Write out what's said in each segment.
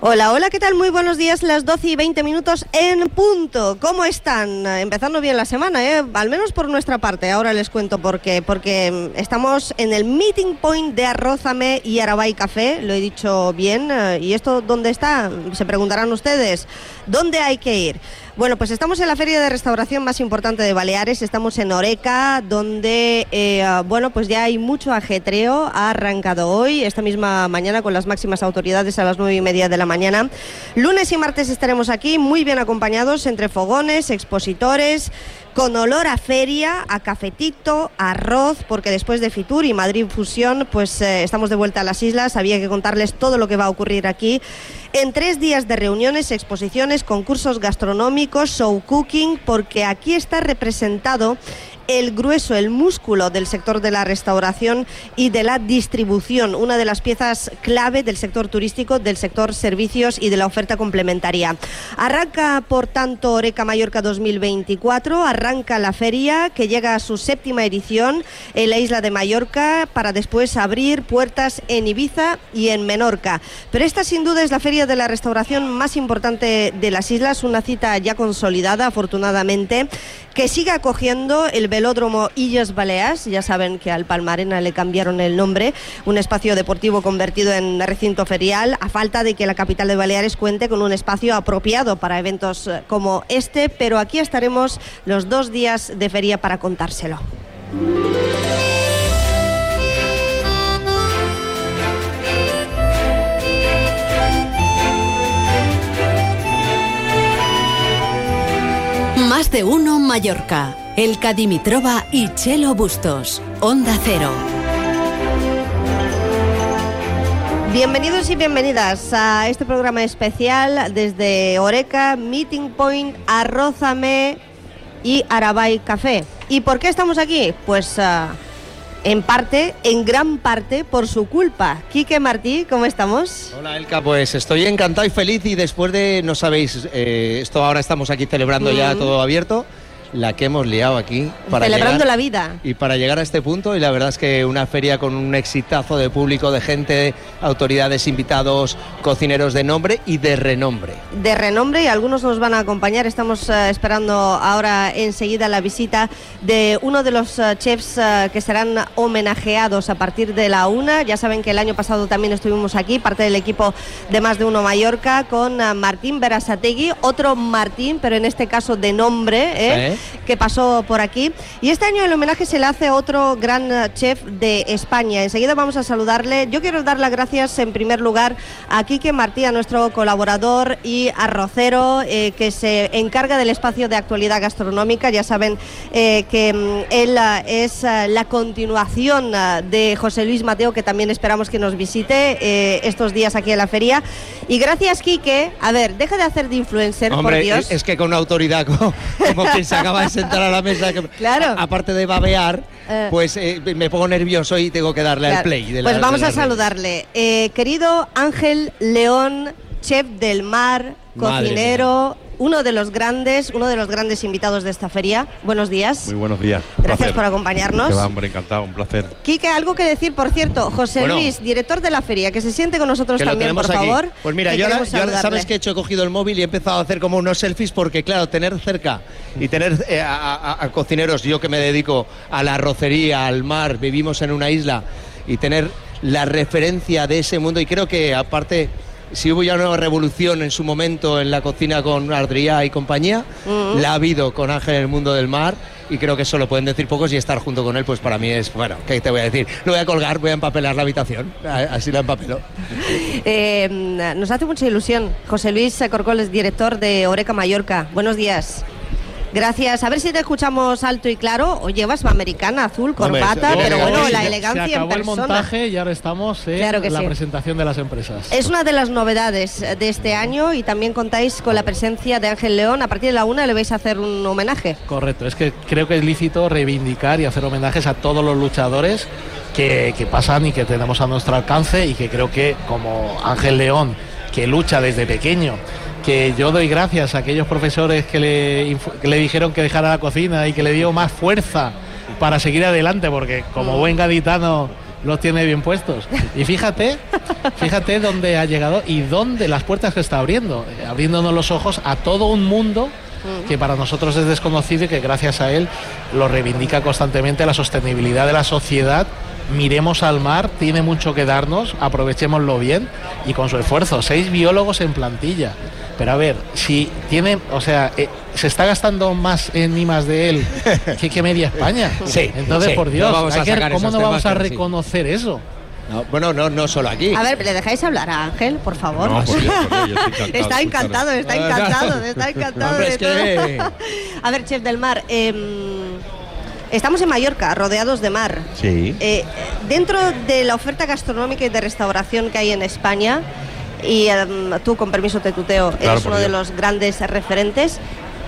Hola, hola, ¿qué tal? Muy buenos días, las 12 y 20 minutos en punto. ¿Cómo están? Empezando bien la semana, ¿eh? Al menos por nuestra parte. Ahora les cuento por qué. Porque mm, estamos en el meeting point de Arrózame y Arabay Café, lo he dicho bien. eh, ¿Y esto dónde está? Se preguntarán ustedes. ¿Dónde hay que ir? Bueno, pues estamos en la feria de restauración más importante de Baleares, estamos en Oreca, donde, eh, bueno, pues ya hay mucho ajetreo, ha arrancado hoy, esta misma mañana, con las máximas autoridades a las nueve y media de la mañana. Lunes y martes estaremos aquí, muy bien acompañados, entre fogones, expositores, con olor a feria, a cafetito, a arroz, porque después de Fitur y Madrid Fusión, pues eh, estamos de vuelta a las islas, había que contarles todo lo que va a ocurrir aquí. En tres días de reuniones, exposiciones, concursos gastronómicos, show cooking, porque aquí está representado el grueso, el músculo del sector de la restauración y de la distribución, una de las piezas clave del sector turístico, del sector servicios y de la oferta complementaria. Arranca, por tanto, Oreca Mallorca 2024, arranca la feria que llega a su séptima edición en la isla de Mallorca para después abrir puertas en Ibiza y en Menorca. Pero esta sin duda es la feria de la restauración más importante de las islas, una cita ya consolidada, afortunadamente, que sigue acogiendo el velódromo Illes Balears. Ya saben que al Palmarena le cambiaron el nombre, un espacio deportivo convertido en recinto ferial, a falta de que la capital de Baleares cuente con un espacio apropiado para eventos eh, como este, pero aquí estaremos los dos días de feria para contárselo. Más de uno Mallorca. El Cadimitrova y Chelo Bustos. Onda Cero. Bienvenidos y bienvenidas a este programa especial desde Oreca, Meeting Point, Arrózame y Arabay Café. ¿Y por qué estamos aquí? Pues ah, en parte, en gran parte, por su culpa. Quique Martí, ¿cómo estamos? Hola Elka, pues estoy encantado y feliz y después de, no sabéis, eh, esto ahora estamos aquí celebrando ya Mm. todo abierto, la que hemos liado aquí Celebrando llegar- la vida. Y para llegar a este punto, y la verdad es que una feria con un exitazo de público, de gente, autoridades, invitados, cocineros de nombre y de renombre. de renombre y algunos nos van a acompañar. Estamos eh, esperando ahora enseguida la visita de uno de los eh, chefs eh, que serán homenajeados a partir de la una. Ya saben que el año pasado también estuvimos aquí, parte del equipo de Más de Uno Mallorca, con Martín Berasategui, otro Martín, pero en este caso de nombre, ¿eh? Que pasó por aquí. Y este año el homenaje se le hace a otro gran eh, chef de España. Enseguida vamos a saludarle. Yo quiero dar las gracias en primer lugar a Quique Martí, a nuestro colaborador y arrocero, eh, que se encarga del espacio de actualidad gastronómica. Ya saben eh, que mm, él eh, es eh, la continuación de José Luis Mateo, que también esperamos que nos visite eh, estos días aquí en la feria. Y gracias, Quique. A ver, deja de hacer de influencer, por Hombre, Dios. es que con una autoridad como, como quien se acaba de sentar a la mesa, que, Claro. a- aparte de babear, Eh. pues eh, me pongo nervioso y tengo que darle al play. de la- pues vamos de a saludarle. Eh, querido Ángel León, chef del mar, cocinero, uno de los grandes, uno de los grandes invitados de esta feria. Buenos días. Muy buenos días. Un Gracias placer. por acompañarnos. Que va, hombre, encantado, un placer. Quique, algo que decir, por cierto, José Bueno. Luis, director de la feria, que se siente con nosotros también, por aquí. favor. Pues mira, que yo ahora, yo sabes que he hecho, he cogido el móvil y he empezado a hacer como unos selfies porque, claro, tener cerca y tener eh, a, a- a cocineros, yo que me dedico a la arrocería, al mar, vivimos en una isla y tener la referencia de ese mundo y creo que aparte... Si hubo ya una revolución en su momento en la cocina con Adrià y compañía, la ha habido con Ángel en el mundo del mar y creo que eso lo pueden decir pocos y estar junto con él, pues para mí es, bueno, ¿qué te voy a decir? Lo voy a colgar, voy a empapelar la habitación, así la empapelo. Eh, nos hace mucha ilusión. José Luis Corcoles, director de Oreca Mallorca. Buenos días. Gracias. A ver si te escuchamos alto y claro. O llevas americana, azul, Hombre, corbata, se- pero bueno, la elegancia Se acabó en el persona. montaje y ahora estamos en Claro que la sí. presentación de las empresas. Es una de las novedades de este año y también contáis con la presencia de Ángel León. A partir de la una le vais a hacer un homenaje. Correcto, es que creo que es lícito reivindicar y hacer homenajes a todos los luchadores que, que pasan y que tenemos a nuestro alcance y que creo que como Ángel León, que lucha desde pequeño, que yo doy gracias a aquellos profesores que le, dijeron que dejara la cocina y que le dio más fuerza para seguir adelante, porque como buen gaditano los tiene bien puestos. Y fíjate, fíjate dónde ha llegado y dónde las puertas que está abriendo, eh, abriéndonos los ojos a todo un mundo que para nosotros es desconocido y que gracias a él lo reivindica constantemente la sostenibilidad de la sociedad. Miremos al mar, tiene mucho que darnos, aprovechémoslo bien y con su esfuerzo. Seis biólogos en plantilla. Pero a ver, si tiene, o sea, eh, se está gastando más en I más de él que, que media España. Sí, Entonces, sí, por Dios, no vamos a hay que- sacar ¿cómo no vamos a sí. reconocer eso? No, bueno, no, no solo aquí. A ver, ¿le dejáis hablar a Ángel, por favor? No, por Dios, por Dios, yo estoy encantado de está encantado, está encantado, está encantado Hombre, de es que- todo. A ver, Chef del Mar, em, estamos en Mallorca, rodeados de mar. Sí. Eh, dentro de la oferta gastronómica y de restauración que hay en España, y em, tú, con permiso te tuteo, Claro, eres uno de los grandes referentes,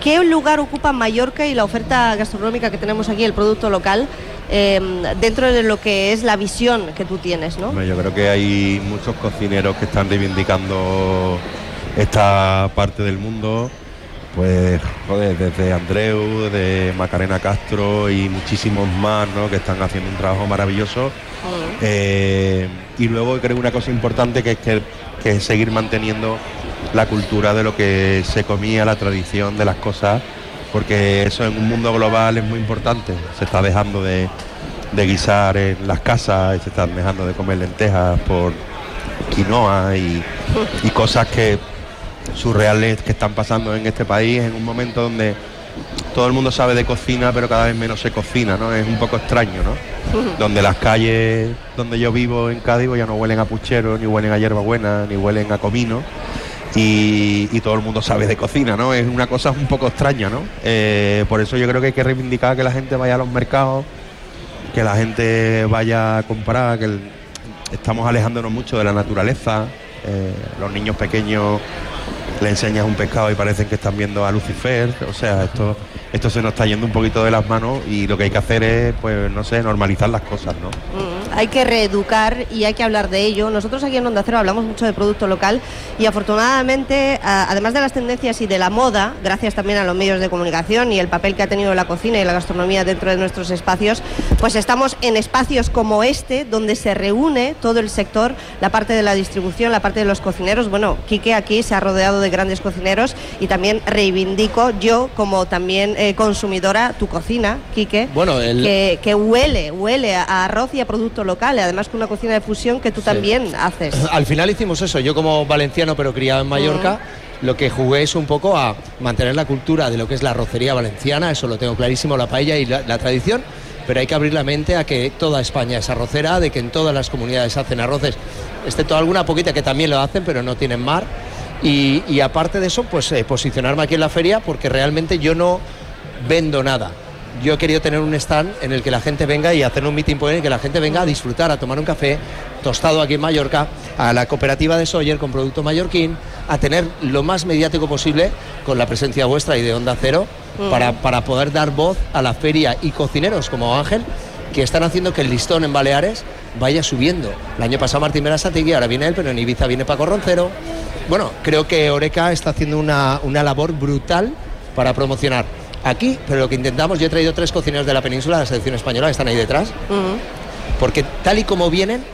¿qué lugar ocupa Mallorca y la oferta gastronómica que tenemos aquí, el producto local, em, dentro de lo que es la visión que tú tienes, ¿no? Yo creo que hay muchos cocineros que están reivindicando esta parte del mundo. Pues, joder, desde Andreu, de Macarena Castro y muchísimos más, ¿no? Que están haciendo un trabajo maravilloso. Eh, y luego creo una cosa importante que es que, que es seguir manteniendo la cultura de lo que se comía, la tradición de las cosas, porque eso en un mundo global es muy importante. Se está dejando de, de guisar en las casas y se están dejando de comer lentejas por quinoa y, y cosas que surreales que están pasando en este país en un momento donde todo el mundo sabe de cocina pero cada vez menos se cocina, ¿no? Es un poco extraño, ¿no? Donde las calles donde yo vivo en Cádiz pues ya no huelen a puchero, ni huelen a hierbabuena, ni huelen a comino y, y todo el mundo sabe de cocina, ¿no? Es una cosa un poco extraña, ¿no? Eh, por eso yo creo que hay que reivindicar que la gente vaya a los mercados, que la gente vaya a comprar, que el- estamos alejándonos mucho de la naturaleza. Eh, los niños pequeños le enseñas un pescado y parecen que están viendo a Lucifer. O sea, esto, esto se nos está yendo un poquito de las manos y lo que hay que hacer es, pues, no sé, normalizar las cosas, ¿no? Mm, Hay que reeducar y hay que hablar de ello. Nosotros aquí en Onda Cero hablamos mucho de producto local y afortunadamente, además de las tendencias y de la moda, gracias también a los medios de comunicación y el papel que ha tenido la cocina y la gastronomía dentro de nuestros espacios, pues estamos en espacios como este, donde se reúne todo el sector, la parte de la distribución, la parte de los cocineros. Bueno, Quique aquí se ha rodeado de grandes cocineros y también reivindico yo como también eh, consumidora tu cocina, Quique, Bueno, el- que, que huele, huele a arroz y a producto local, y además con una cocina de fusión que tú también haces. Al final hicimos eso. Yo como valenciano pero criado en Mallorca, lo que jugué es un poco a mantener la cultura de lo que es la arrocería valenciana, eso lo tengo clarísimo, la paella y la, la tradición, pero hay que abrir la mente a que toda España es arrocera, de que en todas las comunidades hacen arroces, excepto alguna poquita que también lo hacen, pero no tienen mar. Y, y aparte de eso, pues eh, posicionarme aquí en la feria porque realmente yo no vendo nada. Yo he querido tener un stand en el que la gente venga y hacer un meeting en el que la gente venga a disfrutar, a tomar un café tostado aquí en Mallorca, a la cooperativa de Sawyer con producto mallorquín, a tener lo más mediático posible con la presencia vuestra y de Onda Cero para, para poder dar voz a la feria y cocineros como Ángel que están haciendo que el listón en Baleares vaya subiendo. El año pasado Martín Berasategui, ahora viene él, pero en Ibiza viene Paco Roncero. Bueno, creo que Oreca está haciendo una, una labor brutal para promocionar aquí, pero lo que intentamos, yo he traído tres cocineros de la península, de la selección española, que están ahí detrás, porque tal y como vienen,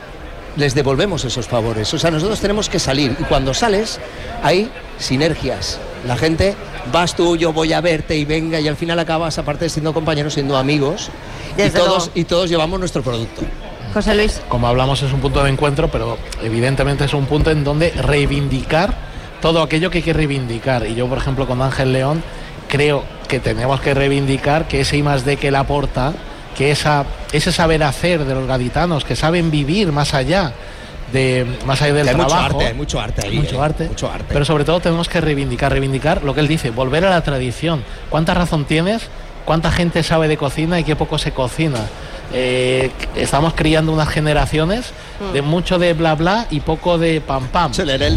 les devolvemos esos favores. O sea, nosotros tenemos que salir y cuando sales hay sinergias. La gente, vas tú, yo voy a verte y venga y al final acabas, aparte de siendo compañeros, siendo amigos y todos, luego. y todos llevamos nuestro producto. José Luis. como hablamos, es un punto de encuentro, pero evidentemente es un punto en donde reivindicar todo aquello que hay que reivindicar. Y yo, por ejemplo, con Ángel León, creo que tenemos que reivindicar que ese I más D que él aporta, que esa, ese saber hacer de los gaditanos, que saben vivir más allá de más allá del Que hay mucho trabajo. arte, hay mucho arte ahí, mucho eh, arte, mucho arte. Pero sobre todo tenemos que reivindicar, reivindicar lo que él dice, volver a la tradición. ¿Cuánta razón tienes? ¿Cuánta gente sabe de cocina y qué poco se cocina? Eh, estamos criando unas generaciones de mucho de bla bla y poco de pam pam. Entonces,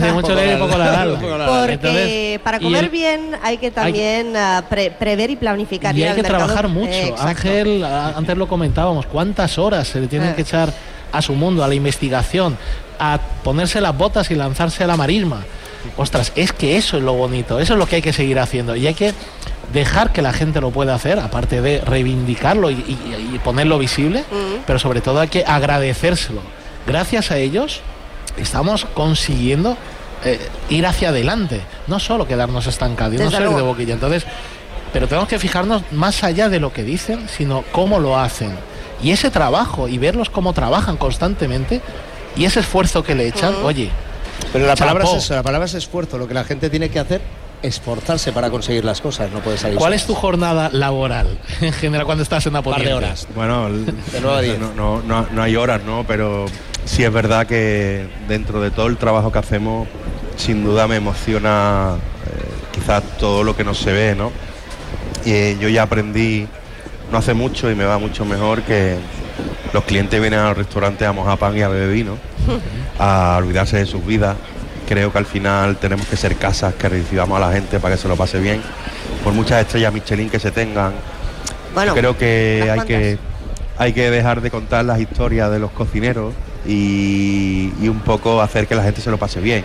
de mucho de poco la Porque Entonces, para comer el- bien hay que también ah, pre- prever y planificar. y hay que mercado. trabajar mucho. Eh. Ángel, antes lo comentábamos, cuántas horas se le tienen Eh. que echar a su mundo, a la investigación, a ponerse las botas y lanzarse a la marisma. ostras, es que eso es lo bonito, eso es lo que hay que seguir haciendo y hay que dejar que la gente lo pueda hacer, aparte de reivindicarlo y, y- y ponerlo visible, Mm. pero sobre todo hay que agradecérselo. Gracias a ellos estamos consiguiendo eh, ir hacia adelante, no solo quedarnos estancados, y no ser de boquilla. Entonces, pero tenemos que fijarnos más allá de lo que dicen, sino cómo lo hacen. Y ese trabajo y verlos cómo trabajan constantemente y ese esfuerzo que le echan, oye, Pero la palabra, es eso, la palabra es esfuerzo. Lo que la gente tiene que hacer esforzarse para conseguir las cosas. No puede salir. ¿cuál es tu jornada laboral en general cuando estás en par de horas? Bueno, De no, no, no, no hay horas, ¿no? Pero sí es verdad que dentro de todo el trabajo que hacemos, sin duda me emociona eh, quizás todo lo que no se ve, ¿no? Y eh, yo ya aprendí no hace mucho y me va mucho mejor que los clientes vienen al restaurante a mojar pan y a beber vino, a olvidarse de sus vidas. Creo que al final tenemos que ser casas que recibamos a la gente para que se lo pase bien. Por muchas estrellas Michelin que se tengan, Bueno, creo que hay que hay que dejar de contar las historias de los cocineros y, y un poco hacer que la gente se lo pase bien.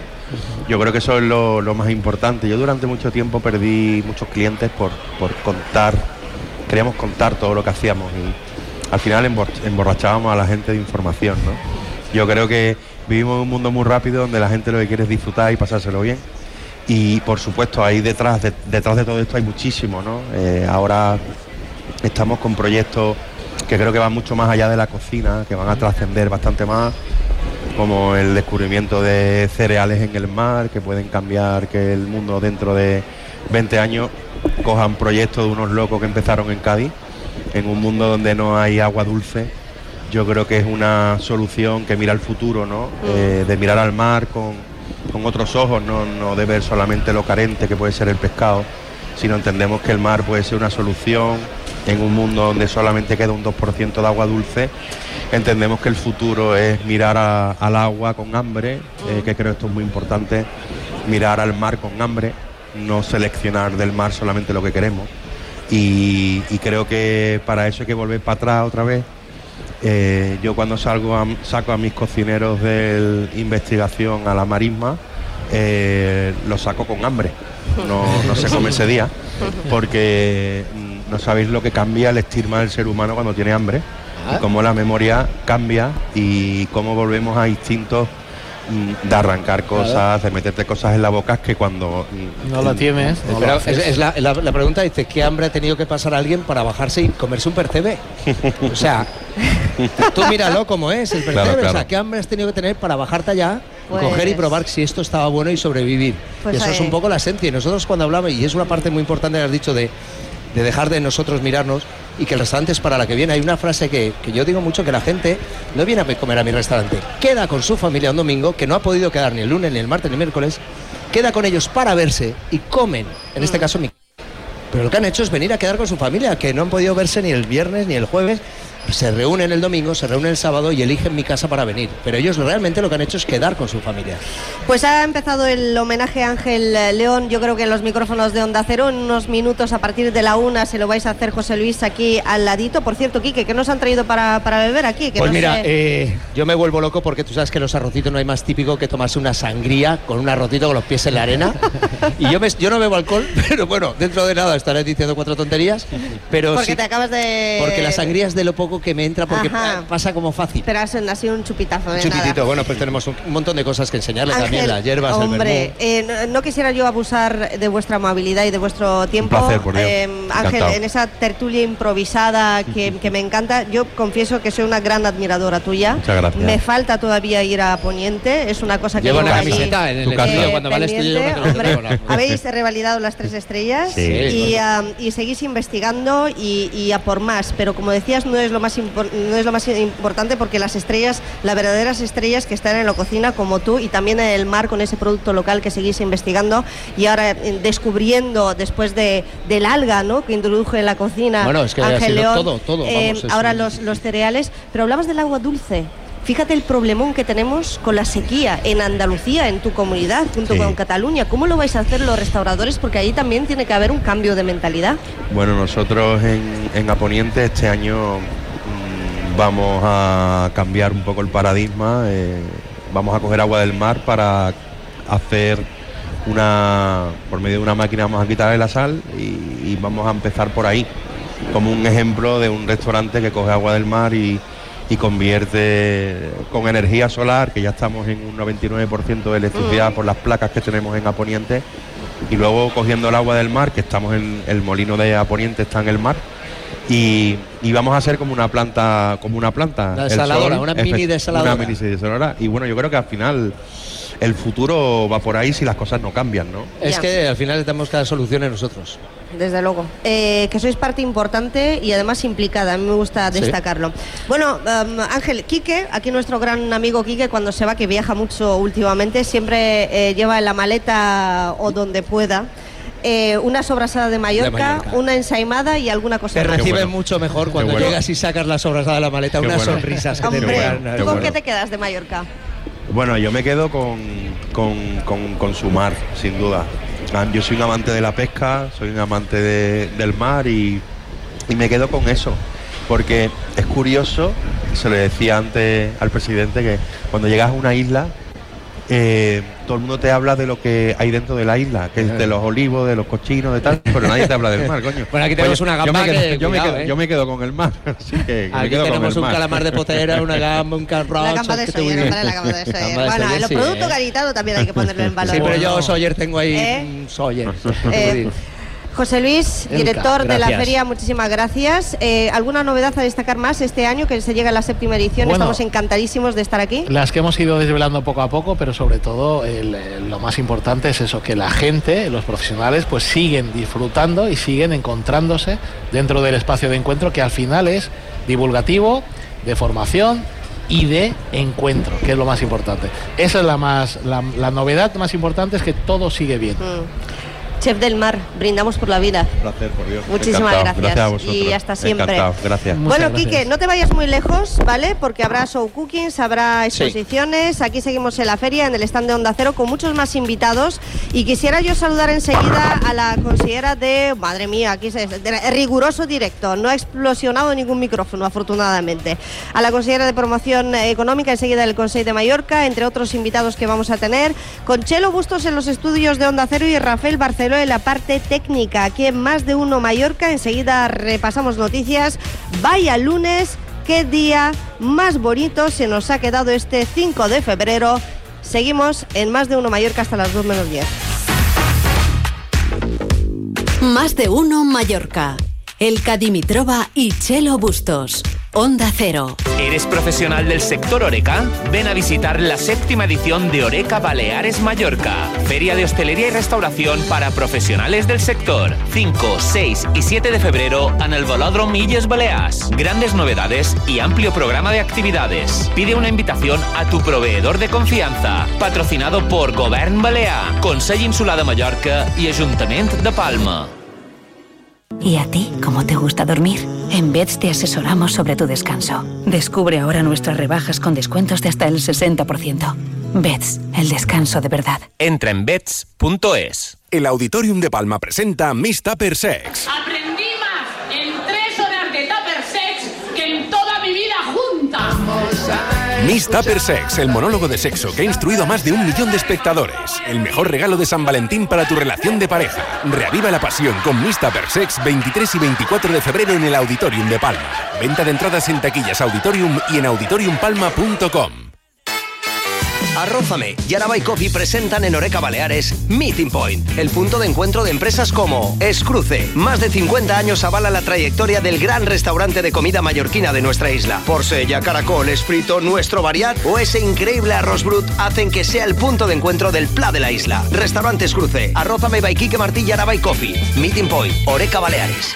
Yo creo que eso es lo, lo más importante. Yo durante mucho tiempo perdí muchos clientes por, por contar, queríamos contar todo lo que hacíamos y al final embor- emborrachábamos a la gente de información. ¿no? Yo creo que vivimos en un mundo muy rápido donde la gente lo que quiere es disfrutar y pasárselo bien. Y por supuesto ahí detrás de, detrás de todo esto hay muchísimo. ¿no? Eh, ahora estamos con proyectos que creo que van mucho más allá de la cocina, que van a trascender bastante más, como el descubrimiento de cereales en el mar, que pueden cambiar que el mundo dentro de 20 años cojan proyectos de unos locos que empezaron en Cádiz, en un mundo donde no hay agua dulce. Yo creo que es una solución que mira al futuro, ¿no? Eh, de mirar al mar con, con otros ojos, no, no de ver solamente lo carente que puede ser el pescado, sino entendemos que el mar puede ser una solución en un mundo donde solamente queda un 2% de agua dulce. Entendemos que el futuro es mirar a- al agua con hambre, eh, que creo esto es muy importante, mirar al mar con hambre, no seleccionar del mar solamente lo que queremos. Y, y creo que para eso hay que volver para atrás otra vez. Eh, yo cuando salgo a- saco a mis cocineros de investigación a la marisma, eh, los saco con hambre. No, no se come ese día, porque mm, no sabéis lo que cambia el estigma del ser humano cuando tiene hambre, y cómo la memoria cambia y cómo volvemos a instintos de arrancar cosas, de meterte cosas en la boca que cuando mm, No tienes. lo Pero haces. es, es la, la- la pregunta dice, ¿qué hambre ha tenido que pasar alguien para bajarse y comerse un percebe? O sea, tú míralo como es el percebe. Claro, O sea. ¿qué hambre has tenido que tener para bajarte allá, Pues- coger y probar si esto estaba bueno y sobrevivir? Pues y eso es un poco la esencia. Y nosotros cuando hablamos, y es una parte muy importante que has dicho de, de dejar de nosotros mirarnos y que el restaurante es para la que viene. Hay una frase que, que yo digo mucho, que la gente no viene a comer a mi restaurante, queda con su familia un domingo, que no ha podido quedar ni el lunes, ni el martes, ni el miércoles, queda con ellos para verse y comen, en Mm. este caso mi pero lo que han hecho es venir a quedar con su familia, que no han podido verse ni el viernes ni el jueves. Se reúnen el domingo, se reúnen el sábado y eligen mi casa para venir. Pero ellos realmente lo que han hecho es quedar con su familia. Pues ha empezado el homenaje a Ángel León, yo creo que en los micrófonos de Onda Cero, en unos minutos a partir de la una se lo vais a hacer José Luis aquí al ladito. Por cierto, Quique, ¿qué nos han traído para, para beber aquí? Que Pues no mira, sé- eh, yo me vuelvo loco porque tú sabes que en los arrocitos no hay más típico que tomarse una sangría con un arrocito con los pies en la arena. y yo, me- yo no bebo alcohol, pero bueno, dentro de nada estaré diciendo cuatro tonterías. Pero porque sí- te acabas de... porque la sangría es de lo poco que me entra porque Ajá. eh, pasa como fácil. Pero ha sido un chupitazo de Un chupitito, nada. bueno, pues tenemos un, un montón de cosas que enseñarles también, las hierbas, el hombre, vermú. eh, no, no quisiera yo abusar de vuestra amabilidad y de vuestro tiempo. placer, por Dios. Eh, Ángel, Encantado. en esa tertulia improvisada que, que me encanta, yo confieso que soy una gran admiradora tuya. Muchas gracias. Me falta todavía ir a Poniente, es una cosa que Llevo llevo una allí, camiseta en el casa. cuando va al estudio. Hombre, habéis revalidado las tres estrellas Sí. y, am, y seguís investigando y, y a por más. Pero como decías, no es lo más no es lo más importante porque las estrellas, las verdaderas estrellas que están en la cocina como tú y también en el mar con ese producto local que seguís investigando y ahora eh, descubriendo después de del alga, ¿no? Que introdujo en la cocina Bueno, es que ha Ángel sido León. todo, todo, eh, vamos, ahora los, los cereales. Pero hablabas del agua dulce. Fíjate el problemón que tenemos con la sequía en Andalucía, en tu comunidad, junto Sí. con Cataluña. ¿Cómo lo vais a hacer los restauradores? Porque ahí también tiene que haber un cambio de mentalidad. Bueno, nosotros en, en Aponiente este año vamos a cambiar un poco el paradigma. eh, vamos a coger agua del mar para hacer una por medio de una máquina vamos a quitarle la sal y, y vamos a empezar por ahí, como un ejemplo de un restaurante que coge agua del mar y, y convierte con energía solar, que ya estamos en un 99% de electricidad por las placas que tenemos en Aponiente, y luego cogiendo el agua del mar, que estamos en el molino de Aponiente, está en el mar, y, y vamos a hacer como una planta, como una planta. Una el desaladora, sol, una mini desaladora. Una mini desaladora. Y bueno, yo creo que al final el futuro va por ahí si las cosas no cambian, ¿no? Es que al final tenemos que dar soluciones nosotros. Desde luego. Eh, que sois parte importante y además implicada. A mí me gusta Sí. destacarlo. Bueno, um, Ángel, Quique, aquí nuestro gran amigo Quique, cuando se va, que viaja mucho últimamente, siempre eh, lleva en la maleta o donde pueda. Eh, una sobrasada de Mallorca, Mallorca. una ensaimada y alguna cosa Te más. bueno. mucho mejor cuando bueno. llegas y sacas las obras de la maleta, Qué unas bueno. sonrisas que te Hombre, pegan. ¿tú Qué con bueno. qué te quedas de Mallorca? Bueno, yo me quedo con, con, con- con su mar, sin duda. Ah, Yo soy un amante de la pesca, soy un amante de- del mar y, y me quedo con eso. Porque es curioso, se le decía antes al presidente, que cuando llegas a una isla, eh, todo el mundo te habla de lo que hay dentro de la isla, que es de los olivos, de los cochinos, de tal, pero nadie te habla del mar, coño. Bueno, aquí tenemos una yo gamba me quedo, que, yo, me cuidado, quedo, ¿eh? yo me quedo con el mar, así que me Aquí quedo con tenemos el un mar. calamar de potera, una gamba, un carrocho. la gamba de viene- hombre, la gamba de de Bueno, Sawyer, los sí, productos ¿eh? gaditanos también hay que ponerlo en valor. Sí, pero yo. Sawyer, tengo ahí ¿Eh? un Sawyer. José Luis, Elka, director de la feria, muchísimas gracias. Eh, ¿Alguna novedad a destacar más este año que se llega a la séptima edición? Bueno. Estamos encantadísimos de estar aquí. Las que hemos ido desvelando poco a poco, pero sobre todo el- el- lo más importante es eso, que la gente, los profesionales, pues siguen disfrutando y siguen encontrándose dentro del espacio de encuentro que al final es divulgativo, de formación y de encuentro, que es lo más importante. Esa es la más la, la novedad más importante es que todo sigue bien. Mm. Chef del Mar, brindamos por la vida. placer, por Dios. Muchísimas Encantado. gracias. a vosotros. Y hasta siempre. Encantado, gracias. Muchas bueno, gracias. Quique, no te vayas muy lejos, ¿vale? Porque habrá show cookings, habrá exposiciones. Aquí seguimos en la feria, en el stand de Onda Cero, con muchos más invitados. Y quisiera yo saludar enseguida a la consejera de. Madre mía, aquí se, de- riguroso directo. No ha explosionado ningún micrófono, afortunadamente. A la consejera de promoción eh, económica, enseguida del Consejo de Mallorca, entre otros invitados que vamos a tener. Con Chelo Bustos en los estudios de Onda Cero y Rafael Barceló en la parte técnica. Aquí en Más de Uno Mallorca. Enseguida repasamos noticias. Vaya lunes, qué día más bonito se nos ha quedado este 5 de febrero. Seguimos en Más de Uno Mallorca hasta las 2 menos 10. Más de uno Mallorca. Elka Dimitrova y Chelo Bustos. Onda Cero. ¿Eres profesional del sector Oreca? Ven a visitar la séptima edición de Oreca Baleares Mallorca, feria de hostelería y restauración para profesionales del sector. 5, 6 y 7 de febrero en el Velòdrom Illes Balears. Grandes novedades y amplio programa de actividades. Pide una invitación a tu proveedor de confianza. Patrocinado por Govern Balear, Consell Insular de Mallorca y Ayuntamiento de Palma. ¿Y a ti cómo te gusta dormir? En Beds te asesoramos sobre tu descanso. Descubre ahora nuestras rebajas con descuentos de hasta el 60%. Beds, el descanso de verdad. Entra en bets.es. El Auditorium de Palma presenta Miss Tupper Sex. Aprendí Miss Tupper Sex, el monólogo de sexo que ha instruido a más de un millón de espectadores. El mejor regalo de San Valentín para tu relación de pareja. Reaviva la pasión con Miss Tupper Sex 23 y 24 de febrero en el Auditorium de Palma. Venta de entradas en taquillas Auditorium y en auditoriumpalma.com. Arrózame y Araba y Coffee presentan en Oreca Baleares Meeting Point, el punto de encuentro de empresas como Escruce. Más de 50 años avala la trayectoria del gran restaurante de comida mallorquina de nuestra isla. Porsella, Caracol, Esprito, Nuestro Variat o ese increíble arroz brut hacen que sea el punto de encuentro del pla de la isla. Restaurante Escruce, Arrózame by Martí y Araba Coffee. Meeting Point, Oreca Baleares.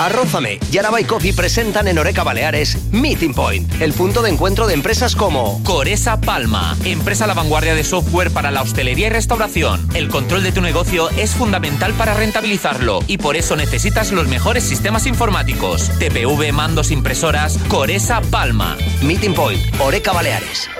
Arrózame y Araba y Coffee presentan en Oreca Baleares Meeting Point, el punto de encuentro de empresas como Coresa Palma, empresa a la vanguardia de software para la hostelería y restauración. El control de tu negocio es fundamental para rentabilizarlo y por eso necesitas los mejores sistemas informáticos. TPV, mandos, impresoras, Coresa Palma. Meeting Point, Oreca Baleares.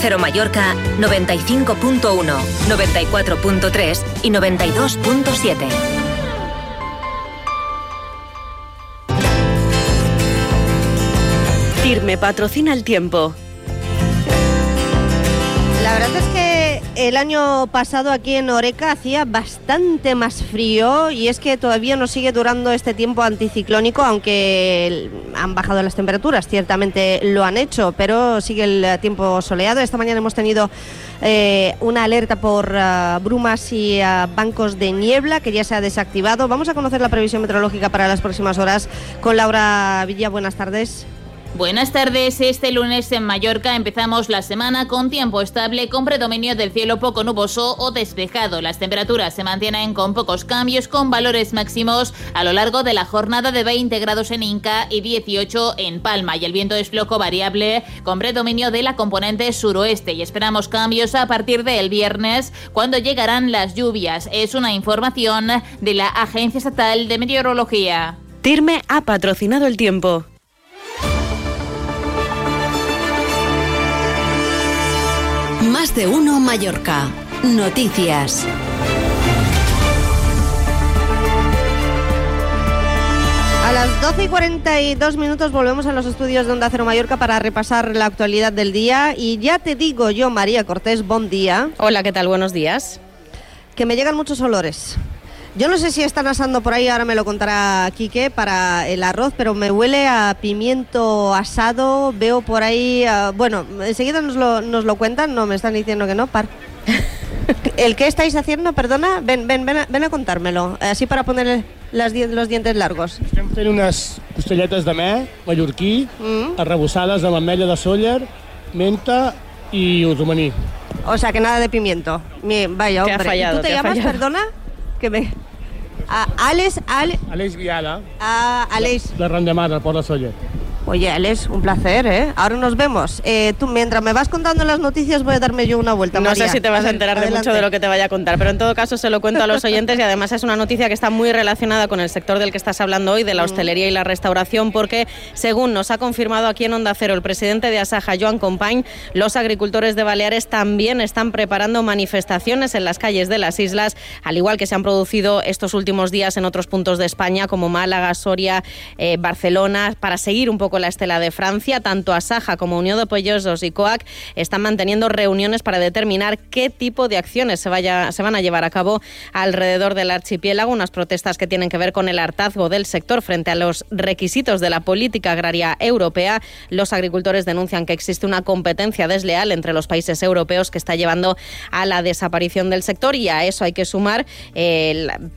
Cero Mallorca 95.1, 94.3 y 92.7. Firme patrocina el tiempo. La verdad es que el año pasado aquí en Oreca hacía bastante más frío y es que todavía nos sigue durando este tiempo anticiclónico, aunque han bajado las temperaturas, ciertamente lo han hecho, pero sigue el tiempo soleado. Esta mañana hemos tenido eh, una alerta por ah, brumas y ah, bancos de niebla que ya se ha desactivado. Vamos a conocer la previsión meteorológica para las próximas horas con Laura Villa. Buenas tardes. Buenas tardes. Este lunes en Mallorca empezamos la semana con tiempo estable con predominio del cielo poco nuboso o despejado. Las temperaturas se mantienen con pocos cambios con valores máximos a lo largo de la jornada de 20 grados en Inca y 18 en Palma y el viento es flojo variable con predominio de la componente suroeste y esperamos cambios a partir del viernes cuando llegarán las lluvias. Es una información de la Agencia Estatal de Meteorología. Tirme ha patrocinado el tiempo. Más de uno Mallorca. Noticias. A las 12 y 42 minutos volvemos a los estudios de Onda Cero Mallorca para repasar la actualidad del día. Y ya te digo yo, María Cortés, buen día. Hola, ¿qué tal? Buenos días. Que me llegan muchos olores. Yo no sé si están asando por ahí, ahora me lo contará Quique, para el arroz, pero me huele a pimiento asado, veo por ahí, ah, bueno, enseguida nos lo, nos lo cuentan, no, me están diciendo que no, par. ¿El qué estáis haciendo? Perdona, ven, ven, ven a, ven a contármelo, así para poner las di- los dientes largos. Estem fent unes costelletes de me, mallorquí, Mm. arrebossades amb ametlla de sóller, menta i romaní. O sea, que nada de pimiento. Mi- vaya, Te ha hombre. fallado, ¿Y tú te, te llamas, fallado. perdona? Que me... A Alex, Ale... Aleix Viala. Ah, Aleix. De Randemar, al Port de Sóller. Oye, Alex, un placer, ¿eh? Ahora nos vemos. Eh, tú, mientras me vas contando las noticias, voy a darme yo una vuelta. No María. sé si te vas a enterar de mucho de lo que te vaya a contar, pero en todo caso se lo cuento a los oyentes y además es una noticia que está muy relacionada con el sector del que estás hablando hoy, de la hostelería y la restauración, porque según nos ha confirmado aquí en Onda Cero el presidente de Asaja, Joan Compañ, los agricultores de Baleares también están preparando manifestaciones en las calles de las islas, al igual que se han producido estos últimos días en otros puntos de España, como Málaga, Soria, eh, Barcelona, para seguir un poco la estela de Francia. Tanto Asaja como Unión de Pollosos y COAC están manteniendo reuniones para determinar qué tipo de acciones se, vaya, se van a llevar a cabo alrededor del archipiélago, unas protestas que tienen que ver con el hartazgo del sector frente a los requisitos de la política agraria europea. Los agricultores denuncian que existe una competencia desleal entre los países europeos que está llevando a la desaparición del sector y a eso hay que sumar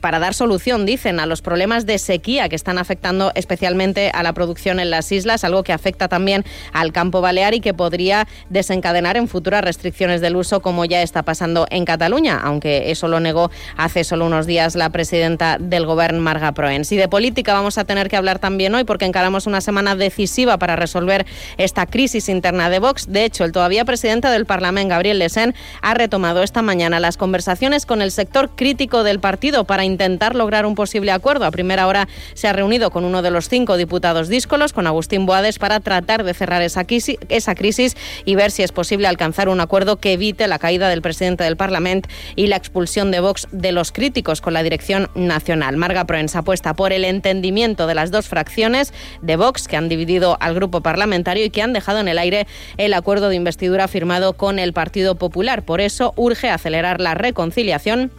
para dar solución, dicen, a los problemas de sequía que están afectando especialmente a la producción en las islas, algo que afecta también al campo balear y que podría desencadenar en futuras restricciones del uso, como ya está pasando en Cataluña, aunque eso lo negó hace solo unos días la presidenta del Gobierno, Marga Proens. Y de política vamos a tener que hablar también hoy porque encaramos una semana decisiva para resolver esta crisis interna de Vox. De hecho, el todavía presidente del Parlamento, Gabriel Lesen, ha retomado esta mañana las conversaciones con el sector crítico del partido para intentar lograr un posible acuerdo. A primera hora se ha reunido con uno de los cinco diputados díscolos, con Agustín Boades para tratar de cerrar esa crisis, y ver si es posible alcanzar un acuerdo que evite la caída del presidente del Parlamento y la expulsión de Vox de los críticos con la dirección nacional. Marga Proens apuesta por el entendimiento de las dos fracciones de Vox que han dividido al grupo parlamentario y que han dejado en el aire el acuerdo de investidura firmado con el Partido Popular. Por eso urge acelerar la reconciliación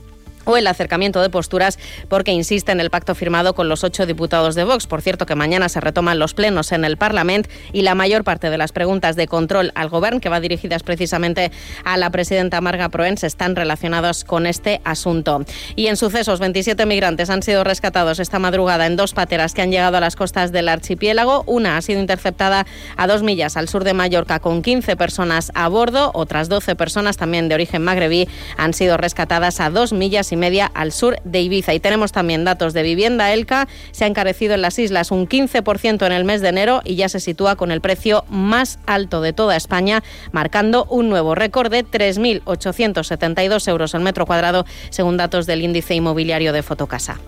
o el acercamiento de posturas porque insiste en el pacto firmado con los ocho diputados de Vox. Por cierto, que mañana se retoman los plenos en el Parlamento y la mayor parte de las preguntas de control al Gobierno, que va dirigidas precisamente a la presidenta Marga Proens, están relacionadas con este asunto. Y en sucesos, 27 migrantes han sido rescatados esta madrugada en dos pateras que han llegado a las costas del archipiélago. Una ha sido interceptada a dos millas al sur de Mallorca con 15 personas a bordo. Otras 12 personas, también de origen magrebí, han sido rescatadas a dos millas y media al sur de Ibiza. Y tenemos también datos de vivienda. Elca se ha encarecido en las islas un 15% en el mes de enero y ya se sitúa con el precio más alto de toda España, marcando un nuevo récord de 3.872 euros al metro cuadrado, según datos del índice inmobiliario de Fotocasa.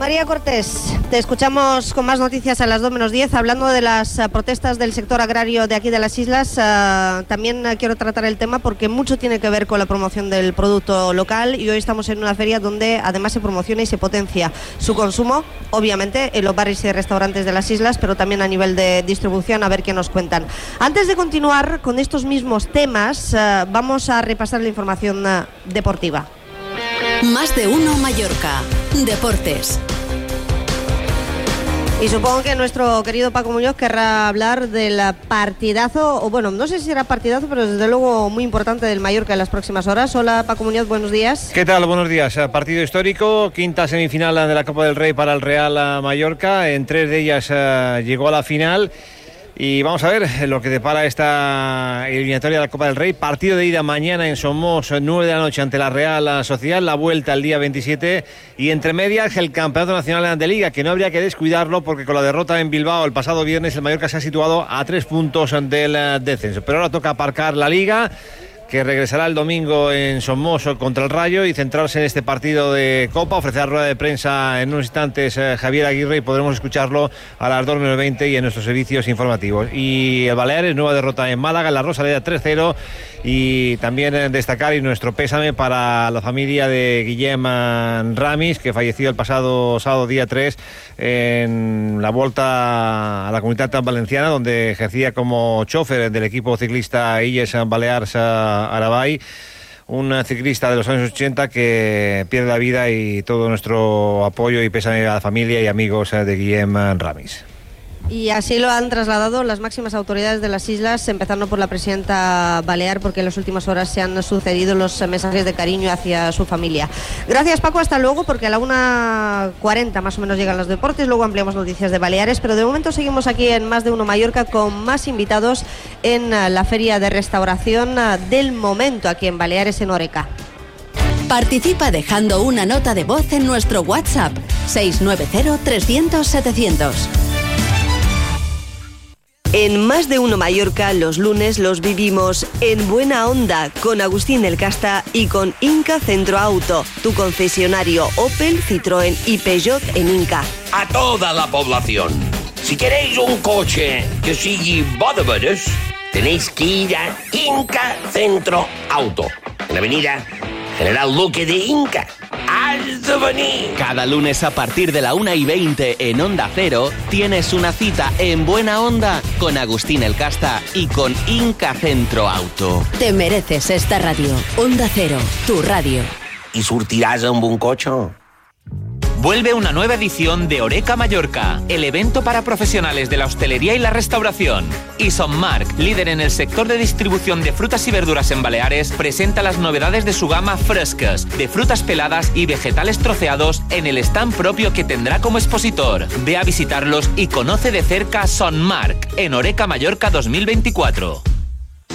María Cortés, te escuchamos con más noticias a las 2 menos 10, hablando de las uh, protestas del sector agrario de aquí de las islas. Uh, también uh, quiero tratar el tema porque mucho tiene que ver con la promoción del producto local y hoy estamos en una feria donde además se promociona y se potencia su consumo, obviamente en los bares y restaurantes de las islas, pero también a nivel de distribución, a ver qué nos cuentan. Antes de continuar con estos mismos temas, vamos a repasar la información deportiva. Más de uno Mallorca. Deportes. Y supongo que nuestro querido Paco Muñoz querrá hablar del partidazo, o bueno, no sé si será partidazo, pero desde luego muy importante del Mallorca en las próximas horas. Hola Paco Muñoz, buenos días. ¿Qué tal? Buenos días. Partido histórico, quinta semifinal de la Copa del Rey para el Real Mallorca. En tres de ellas eh, llegó a la final. Y vamos a ver lo que depara esta eliminatoria de la Copa del Rey. Partido de ida mañana en Somos, 9 de la noche ante la Real Sociedad. La vuelta el día 27. Y entre medias el Campeonato Nacional de Liga, que no habría que descuidarlo porque con la derrota en Bilbao el pasado viernes el Mallorca se ha situado a tres puntos del descenso. Pero ahora toca aparcar la Liga que regresará el domingo en Somoso contra el Rayo y centrarse en este partido de Copa. Ofrecerá rueda de prensa en unos instantes eh, Javier Aguirre y podremos escucharlo a las 2.20 y en nuestros servicios informativos. Y el Baleares, nueva derrota en Málaga, en la Rosaleda 3-0 y también eh, destacar y nuestro pésame para la familia de Guillem Ramis, que falleció el pasado sábado día 3 en la vuelta a la comunidad valenciana, donde ejercía como chofer del equipo ciclista Illes Balears Arabay un ciclista de los años 80 que pierde la vida y todo nuestro apoyo y pésame a la familia y amigos de Guillem Ramis. Y así lo han trasladado las máximas autoridades de las islas, empezando por la presidenta Balear, porque en las últimas horas se han sucedido los mensajes de cariño hacia su familia. Gracias Paco, hasta luego, porque a la 1.40 más o menos llegan los deportes, luego ampliamos noticias de Baleares, pero de momento seguimos aquí en Más de Uno Mallorca con más invitados en la feria de restauración del momento aquí en Baleares, en Oreca. Participa dejando una nota de voz en nuestro WhatsApp 690 300 700. En Más de Uno Mallorca, los lunes los vivimos en buena onda con Agustín del Casta y con Inca Centro Auto, tu concesionario Opel, Citroën y Peugeot en Inca. A toda la población, si queréis un coche que sigue bodeberes, tenéis que ir a Inca Centro Auto, en la avenida General Luque de Inca. Cada lunes a partir de la 1 y 20 en Onda Cero tienes una cita en Buena Onda con Agustín El Casta y con Inca Centro Auto. Te mereces esta radio. Onda Cero, tu radio. ¿Y surtirás un buen coche? Vuelve una nueva edición de Oreca Mallorca, el evento para profesionales de la hostelería y la restauración. Y Mark, líder en el sector de distribución de frutas y verduras en Baleares, presenta las novedades de su gama frescas, de frutas peladas y vegetales troceados en el stand propio que tendrá como expositor. Ve a visitarlos y conoce de cerca Mark en Oreca Mallorca 2024.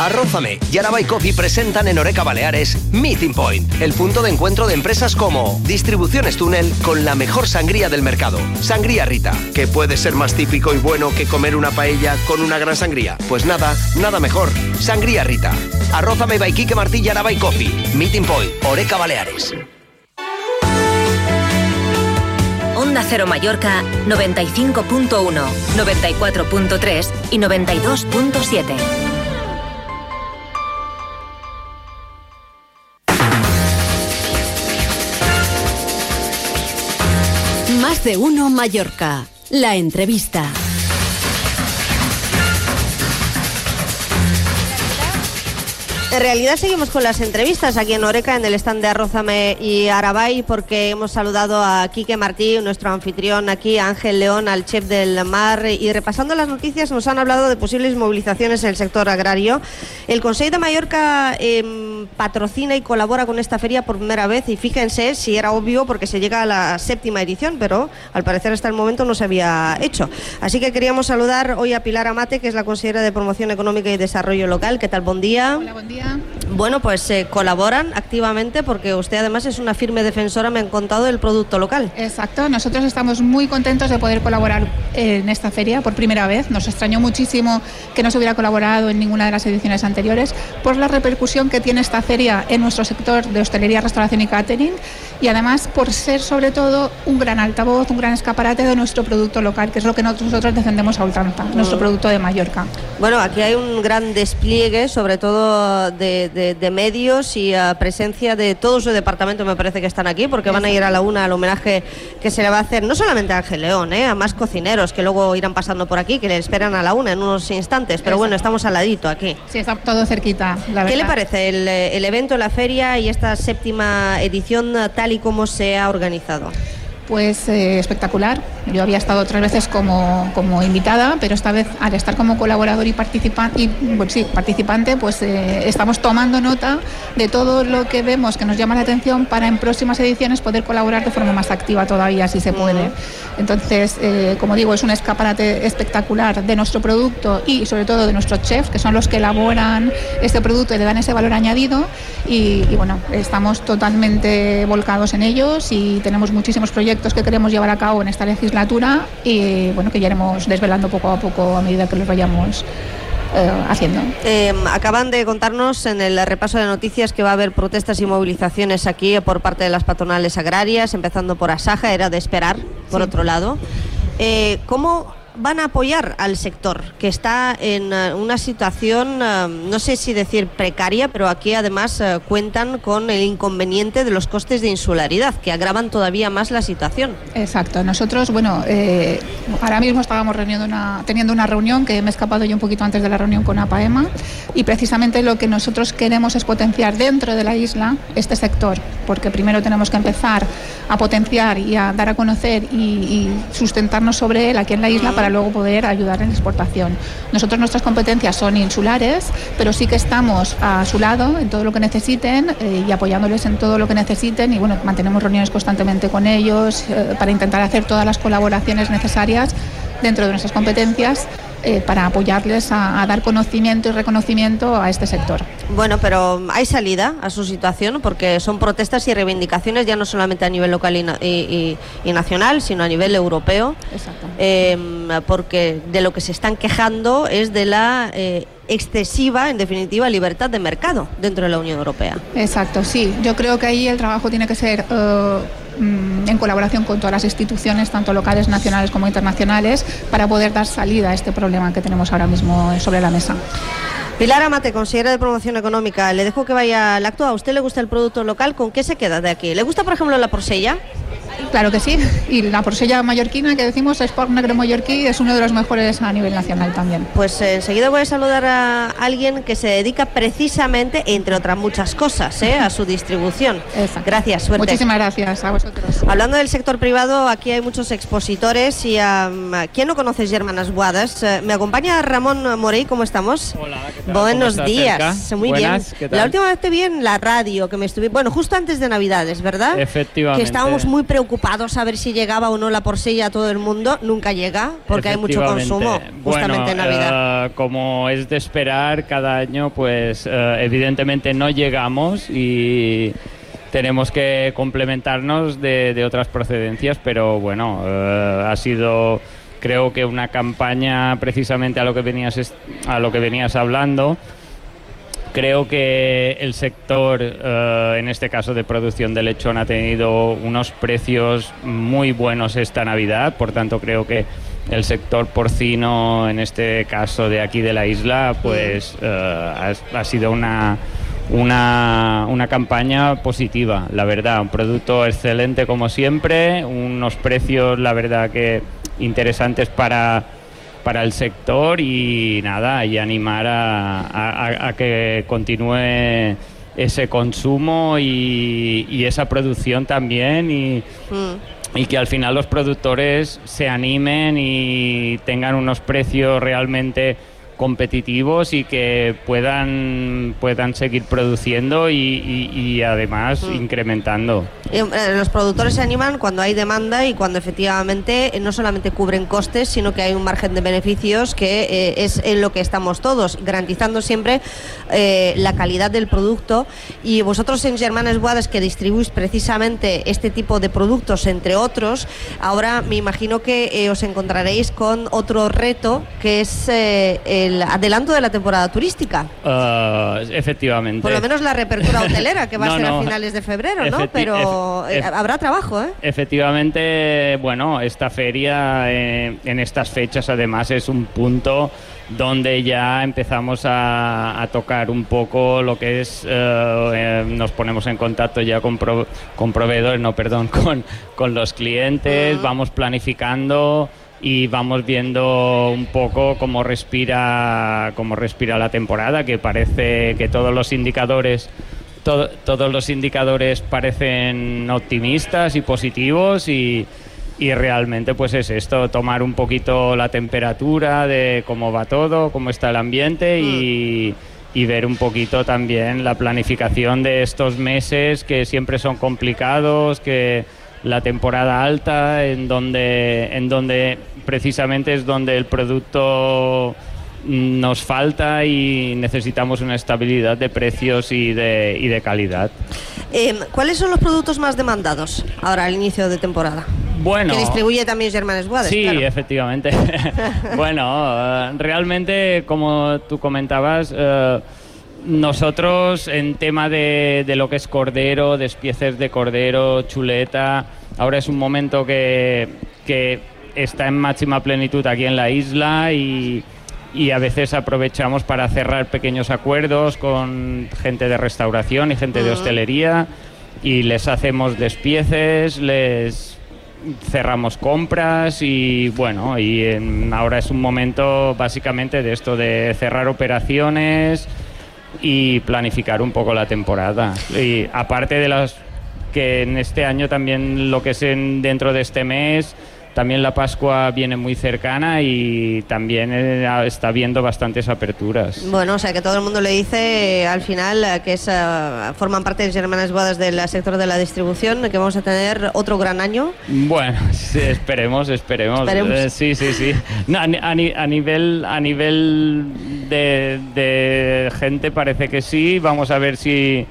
Arrózame y Araba y Coffee presentan en Oreca Baleares Meeting Point, el punto de encuentro de empresas como Distribuciones Túnel con la mejor sangría del mercado, Sangría Rita, que puede ser más típico y bueno que comer una paella con una gran sangría. Pues nada, nada mejor. Sangría Rita. Arrózame by Quique Martí y Araba Coffee. Meeting Point, Oreca Baleares. Onda Cero Mallorca 95.1, 94.3 y 92.7. Más de uno Mallorca. La entrevista. En realidad seguimos con las entrevistas aquí en Oreca, en el stand de Arrózame y Arabay, porque hemos saludado a Quique Martí, nuestro anfitrión aquí, a Ángel León, al chef del mar, y repasando las noticias nos han hablado de posibles movilizaciones en el sector agrario. El Consejo de Mallorca eh, patrocina y colabora con esta feria por primera vez, y fíjense si era obvio porque se llega a la séptima edición, pero al parecer hasta el momento no se había hecho. Así que queríamos saludar hoy a Pilar Amate, que es la consejera de Promoción Económica y Desarrollo Local. ¿Qué tal? Buen día. Bueno, pues eh, colaboran activamente porque usted además es una firme defensora, me han contado, del producto local. Exacto, nosotros estamos muy contentos de poder colaborar en esta feria por primera vez. Nos extrañó muchísimo que no se hubiera colaborado en ninguna de las ediciones anteriores por la repercusión que tiene esta feria en nuestro sector de hostelería, restauración y catering y además por ser sobre todo un gran altavoz, un gran escaparate de nuestro producto local, que es lo que nosotros defendemos a ultranza, nuestro producto de Mallorca. Bueno, aquí hay un gran despliegue, sobre todo de, de- de medios y eh, presencia de todo su departamento, me parece que están aquí, porque van a ir a la una al homenaje que se le va a hacer, no solamente a Ángel León, eh, a más cocineros que luego irán pasando por aquí, que le esperan a la una en unos instantes, pero bueno, estamos al ladito aquí. Sí, está todo cerquita, la ¿Qué le parece el, el evento, la feria y esta séptima edición tal y como se ha organizado? Pues eh, espectacular. Yo había estado otras veces como, como invitada, pero esta vez al estar como colaborador y participante, y, bueno, sí, participante, pues eh, estamos tomando nota de todo lo que vemos que nos llama la atención para en próximas ediciones poder colaborar de forma más activa todavía, si se puede. Entonces, eh, como digo, es un escaparate espectacular de nuestro producto y sobre todo de nuestros chefs, que son los que elaboran este producto y le dan ese valor añadido. Y, y bueno, estamos totalmente volcados en ellos y tenemos muchísimos proyectos que queremos llevar a cabo en esta legislatura y bueno, que ya iremos desvelando poco a poco a medida que los vayamos eh, haciendo. Eh, acaban de contarnos en el repaso de noticias que va a haber protestas y movilizaciones aquí por parte de las patronales agrarias, empezando por Asaja, era de esperar, por otro lado. Eh, ¿Cómo van a apoyar al sector que está en eh, una situación, eh, no sé si decir precaria, pero aquí además eh, cuentan con el inconveniente de los costes de insularidad, que agravan todavía más la situación? Exacto. Nosotros, bueno, eh, ahora mismo estábamos reuniendo una- teniendo una reunión que me he escapado yo un poquito antes de la reunión con APAEMA y precisamente lo que nosotros queremos es potenciar dentro de la isla este sector, porque primero tenemos que empezar a potenciar y a dar a conocer y, y sustentarnos sobre él aquí en la isla para luego poder ayudar en exportación. Nosotros nuestras competencias son insulares, pero sí que estamos a su lado en todo lo que necesiten eh, y apoyándoles en todo lo que necesiten y bueno, mantenemos reuniones constantemente con ellos eh, para intentar hacer todas las colaboraciones necesarias dentro de nuestras competencias eh, para apoyarles a, a dar conocimiento y reconocimiento a este sector. Bueno, pero hay salida a su situación porque son protestas y reivindicaciones ya no solamente a nivel local y, na- y- y- y nacional, sino a nivel europeo. Eh, porque de lo que se están quejando es de la eh, excesiva, en definitiva, libertad de mercado dentro de la Unión Europea. Exacto, sí. Yo creo que ahí el trabajo tiene que ser eh, mm, en colaboración con todas las instituciones, tanto locales, nacionales como internacionales, para poder dar salida a este problema que tenemos ahora mismo sobre la mesa. Pilar Amate, consejera de Promoción Económica, le dejo que vaya al acto. ¿A usted le gusta el producto local? ¿Con qué se queda de aquí? ¿Le gusta, por ejemplo, la porsella? Claro que sí. Y la porsella mallorquina que decimos Sport Negro Mallorquí es uno de los mejores a nivel nacional también. Pues eh, enseguida voy a saludar a alguien que se dedica precisamente, entre otras muchas cosas, eh, a su distribución. Gracias, suerte. Muchísimas gracias a vosotros. Hablando del sector privado, aquí hay muchos expositores y um, ¿quién no conoce Germanas Boadas? Eh, me acompaña Ramón Morey, ¿cómo estamos? Hola, ¿qué tal? Buenos ¿Cómo días, Cerca? muy Buenas, bien. ¿qué tal? La última vez te vi en la radio, que me estuve, bueno, justo antes de Navidades, ¿verdad? Efectivamente. Que estábamos muy preocupados preocupados a ver si llegaba o no la porcilla a todo el mundo. Nunca llega, porque hay mucho consumo justamente en Bueno, Navidad. eh, como es de esperar, cada año, pues eh, evidentemente no llegamos y tenemos que complementarnos de, de otras procedencias, pero bueno, eh, ha sido creo que una campaña precisamente a lo que venías a lo que venías hablando. Creo que el sector, eh, en este caso de producción de lechón, ha tenido unos precios muy buenos esta Navidad. Por tanto, creo que el sector porcino, en este caso de aquí de la isla, pues eh, ha, ha sido una, una, una campaña positiva, la verdad. Un producto excelente como siempre, unos precios, la verdad, que interesantes para para el sector y nada, y animar a, a- a que continúe ese consumo y, y esa producción también y, y que al final los productores se animen y tengan unos precios realmente competitivos y que puedan puedan seguir produciendo y, y- y además incrementando. Eh, Los productores se animan cuando hay demanda y cuando efectivamente eh, no solamente cubren costes, sino que hay un margen de beneficios que eh, es en lo que estamos todos, garantizando siempre eh, la calidad del producto. Y vosotros en Germanes Boades, que distribuís precisamente este tipo de productos, entre otros, ahora me imagino que eh, os encontraréis con otro reto, que es eh, el adelanto de la temporada turística. Ah, efectivamente. Por lo menos la reapertura hotelera, que va No, a ser no. a finales de febrero, ¿no? Pero eh, habrá trabajo, ¿eh? Efectivamente, bueno, esta feria eh, en estas fechas además es un punto donde ya empezamos a, a tocar un poco lo que es, eh, eh, nos ponemos en contacto ya con, pro- con proveedores, no, perdón, con, con los clientes, vamos planificando y vamos viendo un poco cómo respira, cómo respira la temporada, que parece que todos los indicadores to- todos los indicadores parecen optimistas y positivos y, y realmente pues es esto, tomar un poquito la temperatura de cómo va todo, cómo está el ambiente y, y ver un poquito también la planificación de estos meses que siempre son complicados, que la temporada alta en donde en donde precisamente es donde el producto nos falta y necesitamos una estabilidad de precios y de, y de calidad. Eh, ¿Cuáles son los productos más demandados ahora al inicio de temporada? Bueno, Que distribuye también Boades, sí, claro. efectivamente. bueno, eh, realmente, como tú comentabas, eh, nosotros en tema de, de lo que es cordero, despieces de cordero, chuleta, ahora es un momento que, que está en máxima plenitud aquí en la isla y, y a veces aprovechamos para cerrar pequeños acuerdos con gente de restauración y gente de hostelería y les hacemos despieces, les cerramos compras y bueno, y en- ahora es un momento básicamente de esto de cerrar operaciones y planificar un poco la temporada. Y aparte de las que en este año también lo que es en- dentro de este mes, también la Pascua viene muy cercana y también eh, está viendo bastantes aperturas. Bueno, o sea que todo el mundo le dice eh, al final eh, que es, eh, forman parte de Germanes Bodas del sector de la distribución, que vamos a tener otro gran año. Bueno, sí, esperemos, esperemos. Esperemos. Sí, sí, sí. No, a, ni- a ni- a nivel, a nivel de, de gente parece que sí. Vamos a ver si,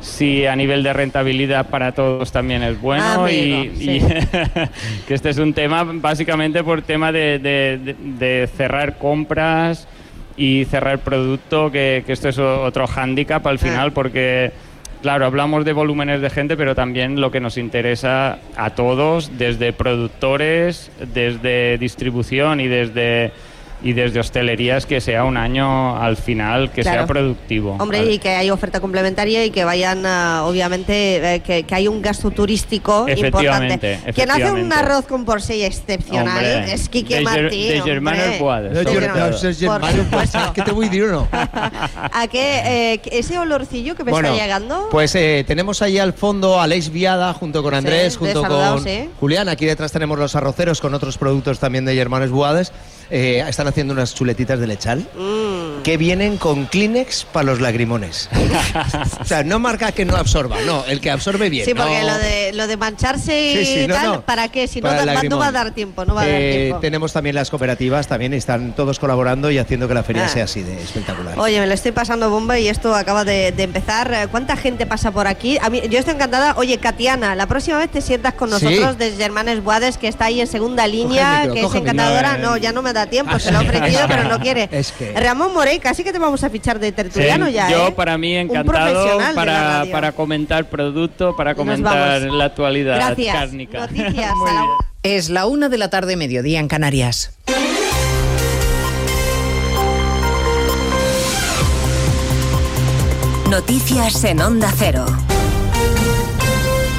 si a nivel de rentabilidad para todos también es bueno. Amigo, y, sí. y que este es un tema básicamente por tema de, de- cerrar compras y cerrar producto, que, que esto es otro hándicap al final porque... Claro, hablamos de volúmenes de gente, pero también lo que nos interesa a todos, desde productores, desde distribución y desde y desde hostelería, es que sea un año al final que Claro. sea productivo. Hombre, y que hay oferta complementaria y que vayan, ah, obviamente, eh, que, que hay un gasto turístico Efectivamente, importante. Quien hace un arroz con porcella excepcional Hombre, es Quique de Martí. de Germanes hombre. Boades, De sobre Germanes- todo. Això és Germano, pues, què te vull dir o no? ¿A qué? eh, ese olorcillo que me Bueno, está llegando? Pues eh, tenemos ahí al fondo a Aleix Viada junto con Andrés, de junto con sí. Julián. Aquí detrás tenemos los arroceros con otros productos también de Germanes Buades. Eh, están haciendo unas chuletitas de lechal Mm. que vienen con Kleenex para los lagrimones. o sea, no marca que no absorba, no, el que absorbe bien. Sí, porque no. lo de, lo de mancharse y Sí, sí, no, tal, no. ¿para qué? Si no, Para no lagrimón. va a dar tiempo, no va a dar Eh, tiempo. tenemos también las cooperativas, también están todos colaborando y haciendo que la feria Ah. sea así de espectacular. Oye, me lo estoy pasando bomba y esto acaba de, de empezar. Eh, ¿Cuánta gente pasa por aquí? A mí, yo estoy encantada. Oye, Katiana, la próxima vez te sientas con Sí. nosotros desde Germanes Boades, que está ahí en segunda línea, micro, que es el micro. encantadora. No, No, eh. ya no me da tiempo, Ah, se lo he sí. ofrecido, pero no quiere. Es que- Ramón Morey, casi que te vamos a fichar de tertuliano Sí, ya. Yo ¿eh? para mí encantado para, para comentar producto, para comentar la actualidad Gracias. cárnica. Noticias a la. Es la una de la tarde, mediodía en Canarias. Noticias en Onda Cero.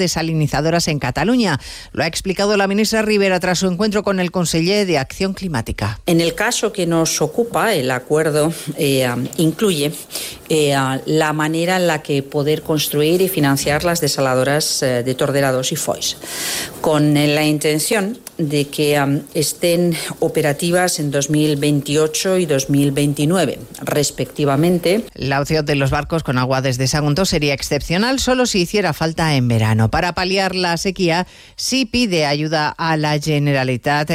desalinizadoras en Cataluña. Lo ha explicado la ministra Rivera tras su encuentro con el conseller de Acción Climática. En el caso que nos ocupa, el acuerdo eh, incluye eh, la manera en la que poder construir y financiar las desaladoras eh, de Torderados y Foix, con eh, la intención de que um, estén operativas en 2028 y 2029, respectivamente. La opción de los barcos con agua desde Sagunto sería excepcional solo si hiciera falta en verano. Para paliar la sequía, sí pide ayuda a la Generalitat,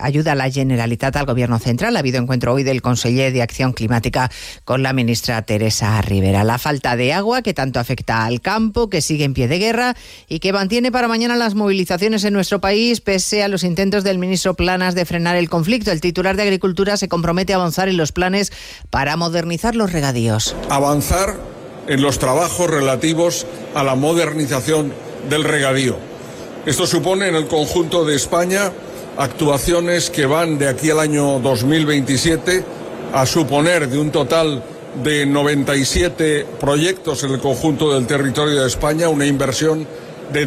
ayuda a la Generalitat al Gobierno Central. Ha habido encuentro hoy del conseller de Acción Climática con la ministra Teresa Rivera. La falta de agua que tanto afecta al campo, que sigue en pie de guerra y que mantiene para mañana las movilizaciones en nuestro país, pese a los intentos del ministro Planas de frenar el conflicto. El titular de Agricultura se compromete a avanzar en los planes para modernizar los regadíos. avanzar en los trabajos relativos a la modernización del regadío. Esto supone en el conjunto de España actuaciones que van de aquí al año 2027 a suponer de un total de 97 proyectos en el conjunto del territorio de España una inversión de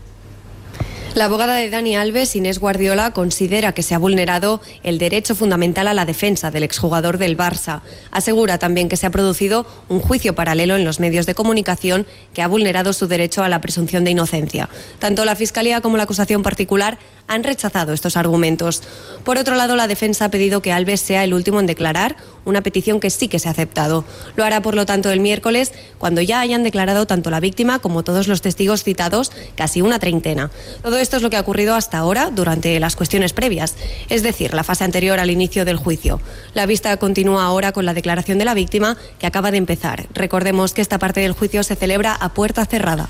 La abogada de Dani Alves, Inés Guardiola, considera que se ha vulnerado el derecho fundamental a la defensa del exjugador del Barça. Asegura también que se ha producido un juicio paralelo en los medios de comunicación que ha vulnerado su derecho a la presunción de inocencia. Tanto la Fiscalía como la acusación particular han rechazado estos argumentos. Por otro lado, la defensa ha pedido que Alves sea el último en declarar, una petición que sí que se ha aceptado. Lo hará, por lo tanto, el miércoles, cuando ya hayan declarado tanto la víctima como todos los testigos citados, casi una treintena. Todo esto es lo que ha ocurrido hasta ahora durante las cuestiones previas, es decir, la fase anterior al inicio del juicio. La vista continúa ahora con la declaración de la víctima, que acaba de empezar. Recordemos que esta parte del juicio se celebra a puerta cerrada.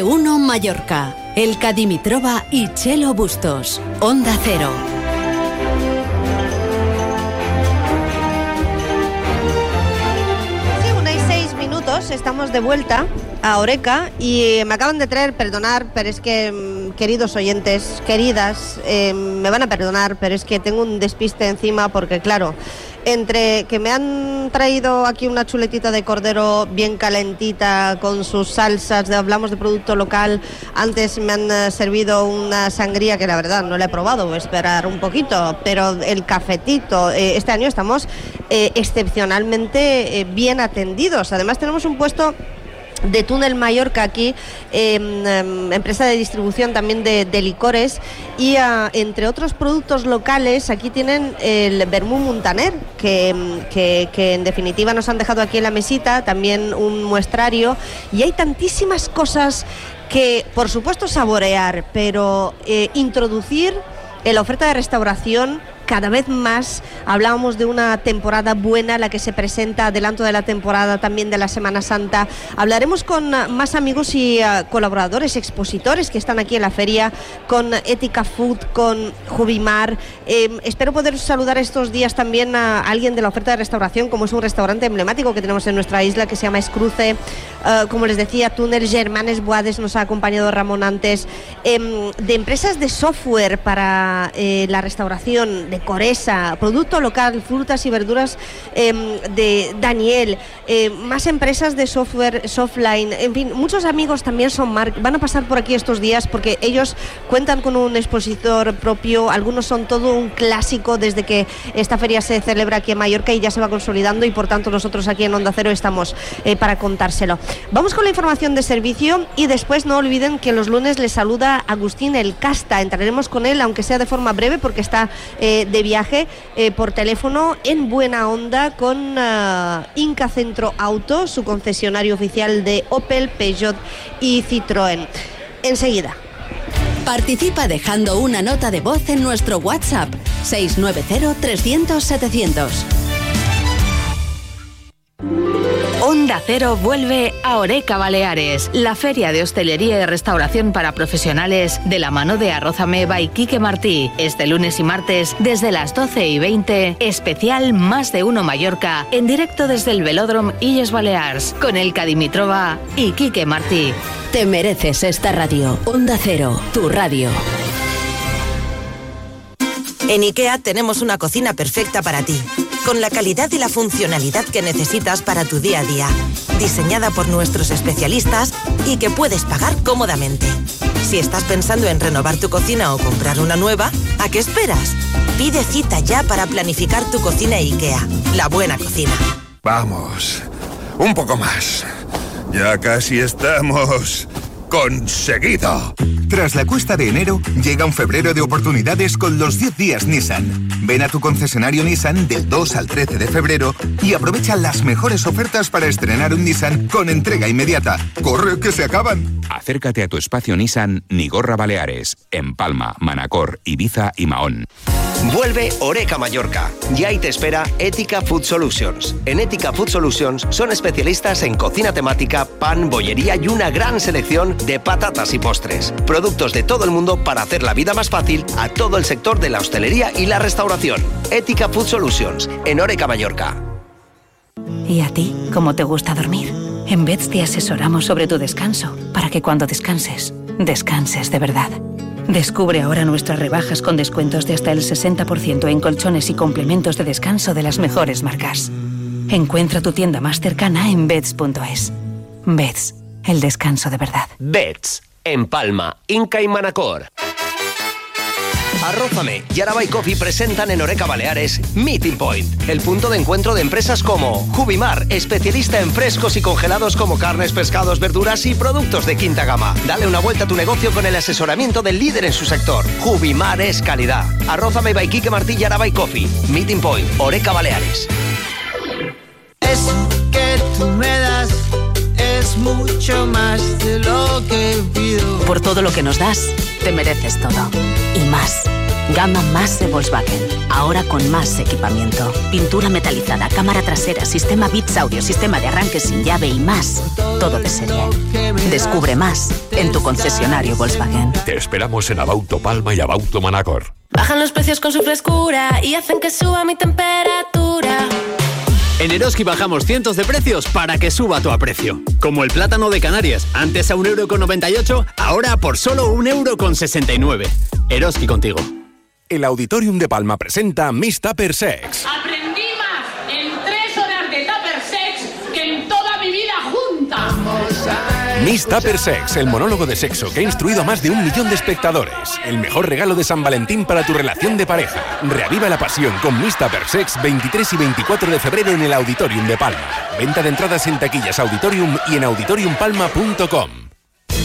De uno Mallorca. El Cadimitrova y Chelo Bustos. Onda Cero. Sí, una seis minutos, estamos de vuelta a Oreca y me acaban de traer, perdonar, pero es que, mm, queridos oyentes, queridas, eh, me van a perdonar, pero es que tengo un despiste encima porque, claro, entre que me han traído aquí una chuletita de cordero bien calentita con sus salsas, de, hablamos de producto local, antes me han eh, servido una sangría que la verdad no la he probado, voy a esperar un poquito, pero el cafetito, eh, este año estamos eh, excepcionalmente bien atendidos, además tenemos un puesto de Túnel Mallorca aquí, eh, em, empresa de distribución también de, de licores. Y ah, entre otros productos locales aquí tienen el Vermú Montaner que, em, que, que en definitiva nos han dejado aquí en la mesita, también un muestrario. Y hay tantísimas cosas que por supuesto saborear, pero eh, introducir la oferta de restauración cada vez más. Hablábamos de una temporada buena, la que se presenta adelanto de la temporada también de la Semana Santa. Hablaremos con uh, más amigos y uh, colaboradores, expositores que están aquí en la feria, con Ética Food, con Jubimar. Eh, espero poder saludar estos días también a alguien de la oferta de restauración, como es un restaurante emblemático que tenemos en nuestra isla que se llama Escruce. Uh, como les decía, Túnel Germanes Boades nos ha acompañado Ramón antes. Eh, de empresas de software para eh, la restauración, de Coresa, producto local, frutas y verduras eh, de Daniel, eh, más empresas de software, softline, en fin, muchos amigos también son mar van a pasar por aquí estos días porque ellos cuentan con un expositor propio, algunos son todo un clásico desde que esta feria se celebra aquí en Mallorca y ya se va consolidando y por tanto nosotros aquí en Onda Cero estamos eh, para contárselo. Vamos con la información de servicio y después no olviden que los lunes les saluda Agustín El Casta, entraremos con él aunque sea de forma breve porque está eh, de viaje eh, por teléfono en buena onda con uh, Inca Centro Auto, su concesionario oficial de Opel, Peugeot y Citroën. Enseguida. Participa dejando una nota de voz en nuestro WhatsApp 690-300-700. Onda Cero vuelve a Oreca Baleares, la feria de hostelería y restauración para profesionales de la mano de Arrozame by Quique Martí. Este lunes y martes desde las 12 y 20, especial Más de Uno Mallorca, en directo desde el Velódromo Illes Balears, con el Cadimitrova y Quique Martí. Te mereces esta radio. Onda Cero, tu radio. En IKEA tenemos una cocina perfecta para ti, con la calidad y la funcionalidad que necesitas para tu día a día, diseñada por nuestros especialistas y que puedes pagar cómodamente. Si estás pensando en renovar tu cocina o comprar una nueva, ¿a qué esperas? Pide cita ya para planificar tu cocina IKEA. La buena cocina. Vamos, un poco más. Ya casi estamos conseguido. Tras la cuesta de enero, llega un febrero de oportunidades con los 10 días Nissan. Ven a tu concesionario Nissan del 2 al 13 de febrero y aprovecha las mejores ofertas para estrenar un Nissan con entrega inmediata. ¡Corre que se acaban! Acércate a tu espacio Nissan Nigorra Baleares, en Palma, Manacor, Ibiza y Mahón. Vuelve Oreca Mallorca. Y ahí te espera Ética Food Solutions. En Ética Food Solutions son especialistas en cocina temática, pan, bollería y una gran selección de patatas y postres. Productos de todo el mundo para hacer la vida más fácil a todo el sector de la hostelería y la restauración. Ética Food Solutions, en Oreca Mallorca. ¿Y a ti cómo te gusta dormir? En Beds te asesoramos sobre tu descanso para que cuando descanses, descanses de verdad. Descubre ahora nuestras rebajas con descuentos de hasta el 60% en colchones y complementos de descanso de las mejores marcas. Encuentra tu tienda más cercana en beds.es. Beds, el descanso de verdad. Beds, en Palma, Inca y Manacor. Arrózame y Araba y Coffee presentan en Oreca Baleares Meeting Point, el punto de encuentro de empresas como Jubimar, especialista en frescos y congelados como carnes, pescados, verduras y productos de quinta gama. Dale una vuelta a tu negocio con el asesoramiento del líder en su sector. Jubimar es calidad. Arrózame by Quique Martí y Araba y Coffee. Meeting Point, Oreca Baleares. Eso Por todo lo que nos das, te mereces todo. Y más. Gama más de Volkswagen. Ahora con más equipamiento. Pintura metalizada, cámara trasera, sistema Bits Audio, sistema de arranque sin llave y más. Todo de serie. Descubre más en tu concesionario Volkswagen. Te esperamos en Abauto Palma y Abauto Manacor. Bajan los precios con su frescura y hacen que suba mi temperatura. En Eroski bajamos cientos de precios para que suba tu aprecio. Como el plátano de Canarias, antes a 1,98€, ahora por solo 1,69€. Eroski contigo. El Auditorium de Palma presenta Miss Tupper Sex. Miss Tupper Sex, el monólogo de sexo que ha instruido a más de un millón de espectadores. El mejor regalo de San Valentín para tu relación de pareja. Reaviva la pasión con Miss Tupper Sex 23 y 24 de febrero en el Auditorium de Palma. Venta de entradas en taquillas Auditorium y en auditoriumpalma.com.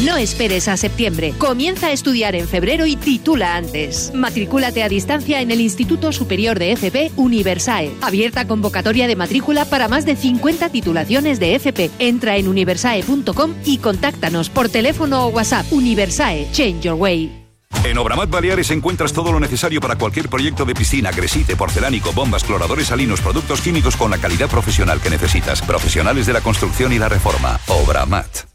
No esperes a septiembre. Comienza a estudiar en febrero y titula antes. Matricúlate a distancia en el Instituto Superior de FP Universae. Abierta convocatoria de matrícula para más de 50 titulaciones de FP. Entra en universae.com y contáctanos por teléfono o WhatsApp. Universae, change your way. En Obramat Baleares encuentras todo lo necesario para cualquier proyecto de piscina, gresite, porcelánico, bombas, cloradores salinos, productos químicos con la calidad profesional que necesitas. Profesionales de la construcción y la reforma. Obramat.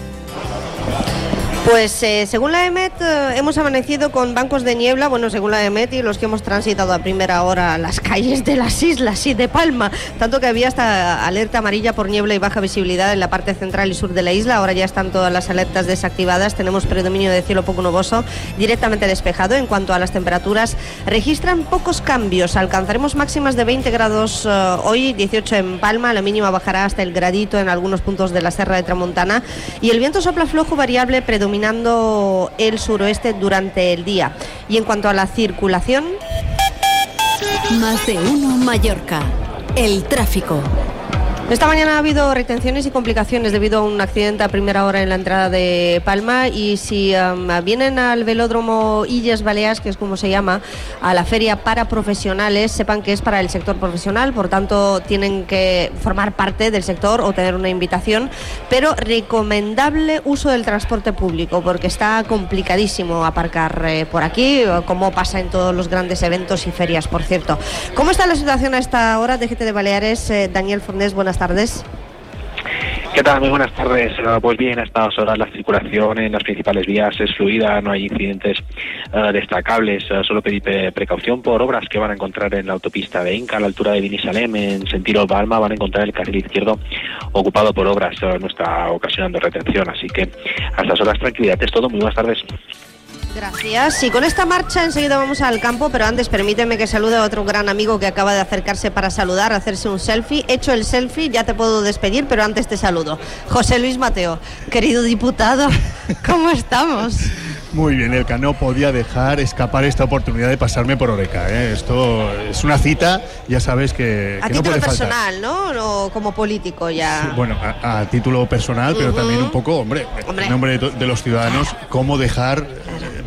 Pues eh, según la EMET eh, hemos amanecido con bancos de niebla, bueno, según la EMET y los que hemos transitado a primera hora las calles de las islas y de Palma, tanto que había hasta alerta amarilla por niebla y baja visibilidad en la parte central y sur de la isla, ahora ya están todas las alertas desactivadas, tenemos predominio de cielo poco nuboso, directamente despejado. En cuanto a las temperaturas, registran pocos cambios, alcanzaremos máximas de 20 grados eh, hoy, 18 en Palma, la mínima bajará hasta el gradito en algunos puntos de la Serra de Tramontana. Y el viento sopla flojo variable predominante dominando el suroeste durante el día. Y en cuanto a la circulación... Más de uno Mallorca. El tráfico. Esta mañana ha habido retenciones y complicaciones debido a un accidente a primera hora en la entrada de Palma y si um, vienen al velódromo Illes Baleas, que es como se llama, a la feria para profesionales, sepan que es para el sector profesional, por tanto tienen que formar parte del sector o tener una invitación, pero recomendable uso del transporte público porque está complicadísimo aparcar eh, por aquí, como pasa en todos los grandes eventos y ferias, por cierto. ¿Cómo está la situación a esta hora de GT de Baleares? Eh, Daniel Fornés, buenas tardes. ¿Qué tal? Muy buenas tardes. Eh, Pues bien, a estas horas la circulación en las principales vías es fluida, no hay incidentes eh, destacables. Eh, solo pedir pe- precaución por obras que van a encontrar en la autopista de Inca, a la altura de Vinisalem, en sentido Palma, van a encontrar el carril izquierdo ocupado por obras. eh, no está ocasionando retención, así que a estas horas tranquilidad. Es todo. Muy buenas tardes. Gracias. Y con esta marcha enseguida vamos al campo, pero antes permíteme que salude a otro gran amigo que acaba de acercarse para saludar, hacerse un selfie. Hecho el selfie, ya te puedo despedir, pero antes te saludo. José Luis Mateo, querido diputado, ¿cómo estamos? Muy bien, Elka, no podía dejar escapar esta oportunidad de pasarme por Oreca. ¿eh? Esto es una cita, ya sabes que, a que no título puede faltar. personal, ¿no? O como político ya. Sí, bueno, a, a título personal, pero Ujú. también un poco, hombre, Hombre. en nombre de, de los ciudadanos, cómo dejar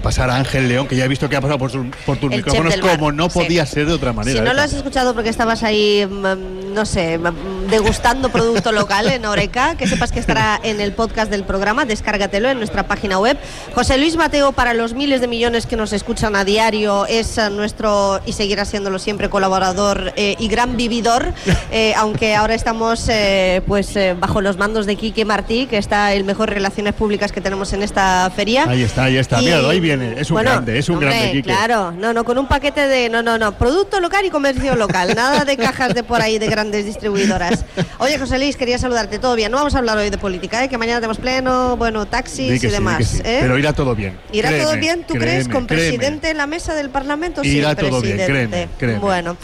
pasar a Ángel León, que ya he visto que ha pasado por, su- por tus El micrófonos, como no sí. podía ser de otra manera. Si no Elka. lo has escuchado porque estabas ahí, mm, no sé, mm, degustando producto local en Oreca, que sepas que estará en el podcast del programa, descárgatelo en nuestra página web. José Luis Mateo, para los miles de millones que nos escuchan a diario, es eh, nuestro, y seguirá siéndolo siempre, colaborador eh, y gran vividor, eh, aunque ahora estamos eh, pues eh, bajo los mandos de Quique Martí, que está el mejor relaciones públicas que tenemos en esta feria. Ahí está, ahí está. Y- Míralo, ahí viene. Es un Bueno, grande, es un hombre, grande, Quique. Claro, no, no, con un paquete de, no, no, no, producto local y comercio local, nada de cajas de por ahí de grandes distribuidoras. Oye, José Luis, quería saludarte, todo bien, no vamos a hablar hoy de política, ¿eh? que mañana tenemos pleno, bueno, taxis y sí, demás. ¿eh? Pero irá todo bien. ¿Irá todo bien, tú crees, con créeme. presidente en la mesa del Parlamento? Irá sí, todo bien, presidente. créeme, créeme. Bueno.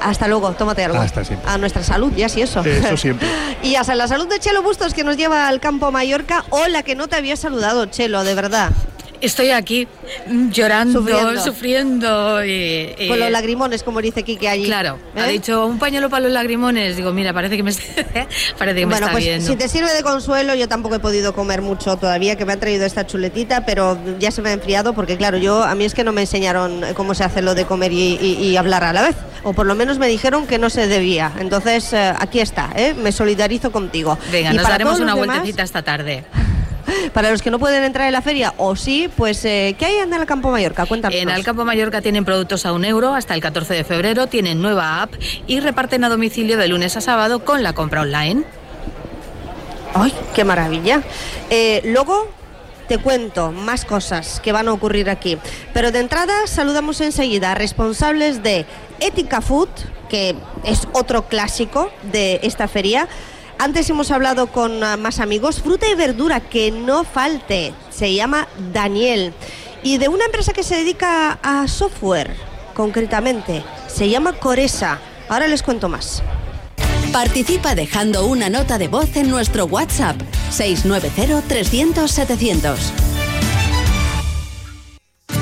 Hasta luego, tómate algo. Hasta siempre. A nuestra salud, ya sí eso. Eso siempre. y hasta la salud de Chelo Bustos, que nos lleva al campo Mallorca. Hola, que no te había saludado, Chelo, de verdad. Estoy aquí llorando, Sufriendo. sufriendo. y, y- Con los lagrimones, como dice Quique allí. Claro, ha ¿Eh? dicho un pañuelo para los lagrimones. Digo, mira, parece que me, parece que me Bueno, está pues viendo. si te sirve de consuelo, yo tampoco he podido comer mucho todavía, que me han traído esta chuletita, pero ya se me ha enfriado porque, claro, yo a mí es que no me enseñaron cómo se hace lo de comer y, y- y hablar a la vez, o por lo menos me dijeron que no se debía. Entonces, eh, aquí está, ¿eh? me solidarizo contigo. Venga, nos daremos una demás, vueltecita esta tarde. Para los que no pueden entrar en la feria, o sí, pues, eh, ¿qué hay en el Campo Mallorca? Cuéntanos. En Alcampo Mallorca tienen productos a un euro hasta el 14 de febrero, tienen nueva app y reparten a domicilio de lunes a sábado con la compra online. ¡Ay, qué maravilla! Eh, luego te cuento más cosas que van a ocurrir aquí. Pero de entrada saludamos enseguida a responsables de Ética Food, que es otro clásico de esta feria. Antes hemos hablado con ah, más amigos. Fruta y verdura, que no falte. Se llama Daniel. Y de una empresa que se dedica a software, concretamente. Se llama Coresa. Ahora les cuento más. Participa dejando una nota de voz en nuestro WhatsApp 690-300-700.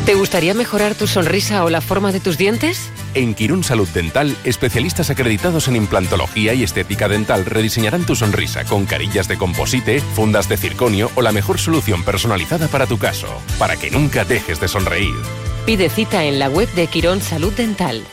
¿Te gustaría mejorar tu sonrisa o la forma de tus dientes? En Quirón Salud Dental, especialistas acreditados en implantología y estética dental rediseñarán tu sonrisa con carillas de composite, fundas de circonio o la mejor solución personalizada para tu caso, para que nunca dejes de sonreír. Pide cita en la web de Quirón Salud Dental.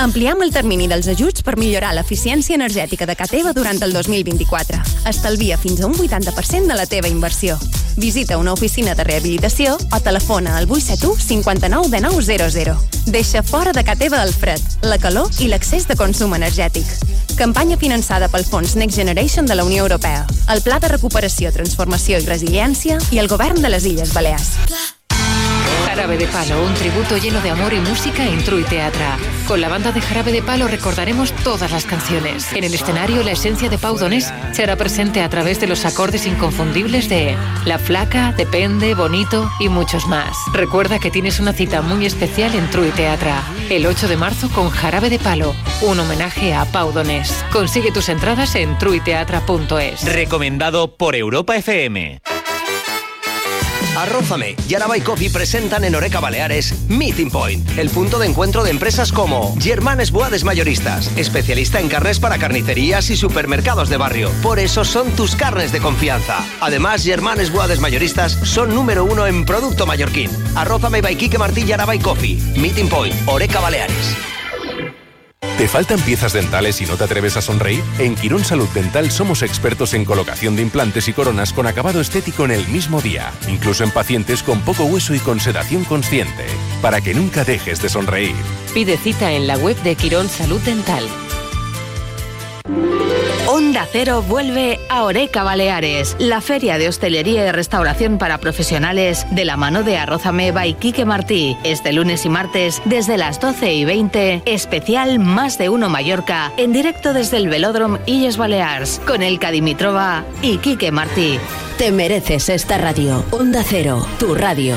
Ampliem el termini dels ajuts per millorar l'eficiència energètica de casa teva durant el 2024. Estalvia fins a un 80% de la teva inversió. Visita una oficina de rehabilitació o telefona al 871 59 de 900. Deixa fora de casa teva el fred, la calor i l'accés de consum energètic. Campanya finançada pel Fons Next Generation de la Unió Europea, el Pla de Recuperació, Transformació i Resiliència i el Govern de les Illes Balears. Jarabe de Palo, un tributo lleno de amor y música en True Teatra. Con la banda de Jarabe de Palo recordaremos todas las canciones. En el escenario, la esencia de Pau Donés se hará presente a través de los acordes inconfundibles de La Flaca, Depende, Bonito y muchos más. Recuerda que tienes una cita muy especial en True Teatra. El 8 de marzo con Jarabe de Palo, un homenaje a Pau Donés. Consigue tus entradas en truiteatra.es. Recomendado por Europa FM. Arrózame y Araba y Coffee presentan en Oreca Baleares Meeting Point, el punto de encuentro de empresas como Germanes Boades Mayoristas, especialista en carnes para carnicerías y supermercados de barrio. Por eso son tus carnes de confianza. Además, Germanes Boades Mayoristas son número uno en producto mallorquín. Arrózame by Martí y Araba y Coffee. Meeting Point, Oreca Baleares. ¿Te faltan piezas dentales y no te atreves a sonreír? En Quirón Salud Dental somos expertos en colocación de implantes y coronas con acabado estético en el mismo día, incluso en pacientes con poco hueso y con sedación consciente, para que nunca dejes de sonreír. Pide cita en la web de Quirón Salud Dental. Onda Cero vuelve a Oreca Baleares, la feria de hostelería y restauración para profesionales de la mano de Arrózame by Quique Martí. Este lunes y martes desde las 12 y 20, especial Más de Uno Mallorca, en directo desde el Velódromo Illes Balears, con el Dimitrova y Quique Martí. Te mereces esta radio. Onda Cero, tu radio.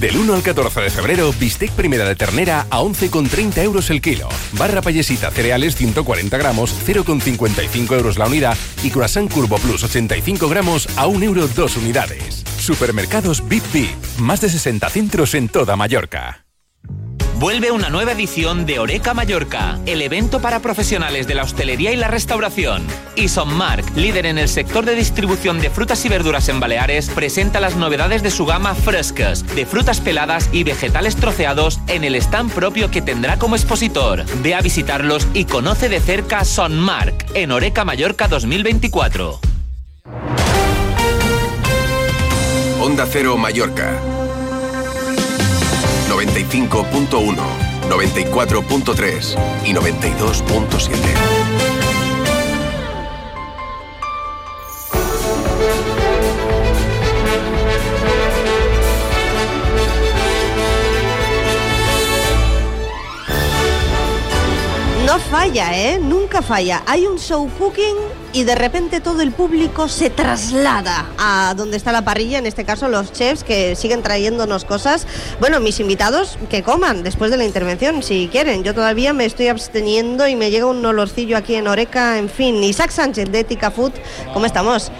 Del 1 al 14 de febrero, bistec primera de ternera a 11,30 euros el kilo. Barra payesita cereales 140 gramos, 0,55 euros la unidad. Y croissant Curvo Plus 85 gramos a 1 euro 2 unidades. Supermercados Bip Bip. Más de 60 centros en toda Mallorca. Vuelve una nueva edición de Oreca Mallorca, el evento para profesionales de la hostelería y la restauración. Y Mark, líder en el sector de distribución de frutas y verduras en Baleares, presenta las novedades de su gama frescas, de frutas peladas y vegetales troceados en el stand propio que tendrá como expositor. Ve a visitarlos y conoce de cerca Mark en Oreca Mallorca 2024. Onda Cero Mallorca 95.1, 94.3 y 92.7. No falla, ¿eh? Nunca falla. Hay un show cooking y de repente todo el público se traslada a donde está la parrilla, en este caso los chefs que siguen trayéndonos cosas. Bueno, mis invitados que coman después de la intervención, si quieren. Yo todavía me estoy absteniendo y me llega un olorcillo aquí en Oreca, en fin. Isaac Sánchez de Ética Food, ¿cómo estamos?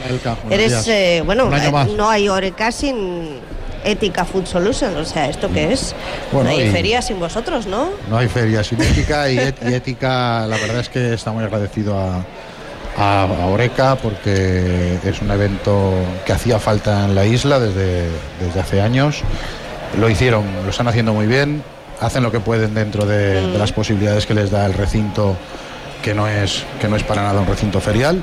Eres, eh, bueno, eh, no hay Oreca sin Ética Food Solutions, o sea, ¿esto qué es? no hay feria sin vosotros, ¿no? No hay feria sin ética y, y ética, la verdad es que está muy agradecido a a, Oreca porque es un evento que hacía falta en la isla desde, desde hace años. Lo hicieron, lo están haciendo muy bien, hacen lo que pueden dentro de, de las posibilidades que les da el recinto, que no es, que no es para nada un recinto ferial.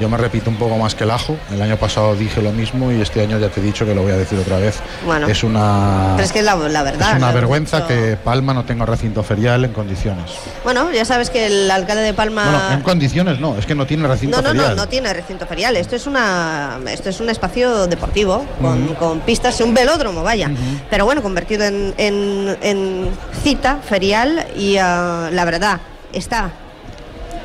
Yo me repito un poco más que el ajo. El año pasado dije lo mismo y este año ya te he dicho que lo voy a decir otra vez. Bueno, es una. Pero es que es la, verdad. Es una vergüenza que Palma no tenga recinto ferial en condiciones. Bueno, ya sabes que el alcalde de Palma. Bueno, en condiciones no, es que no tiene recinto no, no, ferial. No, no, no tiene recinto ferial. Esto es una, esto es un espacio deportivo con, con pistas, un velódromo, vaya. Pero bueno, convertido en, en, en cita ferial y uh, la verdad está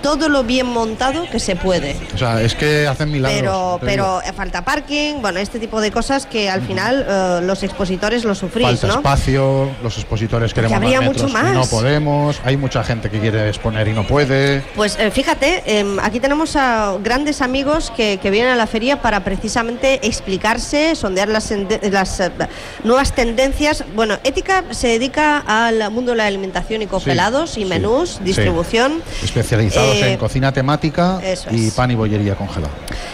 todo lo bien montado que se puede. O sea, es que hacen milagros. Pero, pero falta parking, bueno, este tipo de cosas que al final uh, los expositores lo sufrís, falta ¿no? espacio, los expositores queremos habría más mucho más. y no podemos, hay mucha gente que quiere exponer y no puede. Pues eh, fíjate, eh, aquí tenemos a grandes amigos que, que, vienen a la feria para precisamente explicarse, sondear las, las uh, nuevas tendencias. Bueno, Ética se dedica al mundo de la alimentación y congelados sí, y menús, sí, distribución. Sí. Especializados Eh, en cocina temática y es. pan y bollería congelado.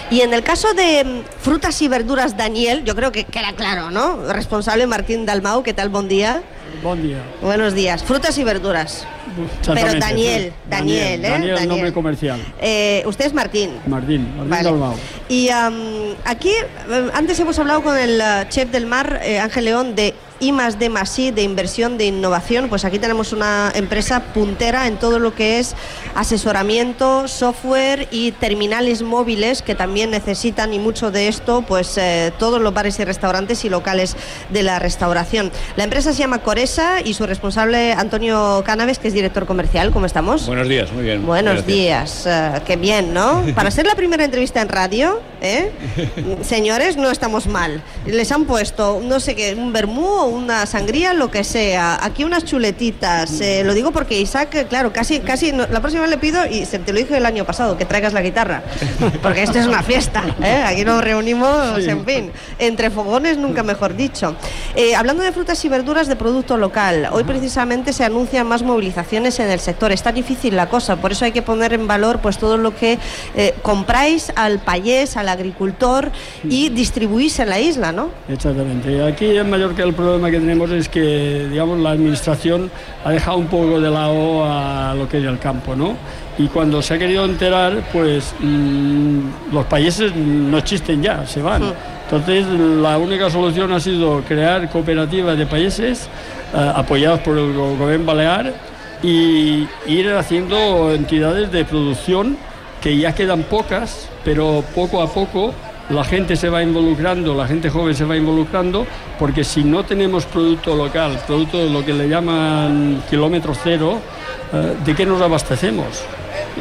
Y en el caso de mm, frutas y verduras, Daniel, yo creo que queda claro, ¿no? Responsable Martín Dalmau, ¿qué tal? Buen día. Buen día. Buenos días. Frutas y verduras. Pero Daniel, sí. Daniel, Daniel, ¿eh? Daniel, Daniel. nombre comercial. Eh, usted es Martín. Martín, Martín Vale. Dalmau. Y um, aquí, eh, antes hemos hablado con el chef del mar, eh, Ángel León, de I más D más I, de inversión, de innovación. Pues aquí tenemos una empresa puntera en todo lo que es asesoramiento, software y terminales móviles que también necesitan y mucho de esto, pues eh, todos los bares y restaurantes y locales de la restauración. La empresa se llama Coresa y su responsable Antonio Cánaves, que es director comercial. ¿Cómo estamos? Buenos días, muy bien. Buenos Gracias. días, Eh, qué bien, ¿no? Para ser la primera entrevista en radio, ¿eh? señores, no estamos mal. Les han puesto, no sé qué, un vermú o una sangría, lo que sea. Aquí unas chuletitas. Eh, lo digo porque Isaac, claro, casi, casi la próxima vez le pido, y se te lo dije el año pasado, que traigas la guitarra. Porque esto es una fiesta. ¿eh? Aquí nos reunimos, en fin, entre fogones, nunca mejor dicho. Eh, hablando de frutas y verduras de producto local, hoy precisamente se anuncian más movilizaciones en el sector. Está difícil la cosa, por eso hay que poner en valor pues todo lo que compráis al payés, al agricultor y distribuís en la isla, ¿no? Exactamente. Aquí en Mallorca el problema que tenemos es que, digamos, la administración ha dejado un poco de lado a lo que es el campo, ¿no? Y cuando se ha querido enterar, pues mm, los países no existen ya, se van. Entonces, la única solución ha sido crear cooperativas de países eh, apoyadas por el gobierno balear y ir haciendo entidades de producción que ya quedan pocas, pero poco a poco la gente se va involucrando, la gente joven se va involucrando, porque si no tenemos producto local, producto de lo que le llaman kilómetro cero, eh, ¿de qué nos abastecemos?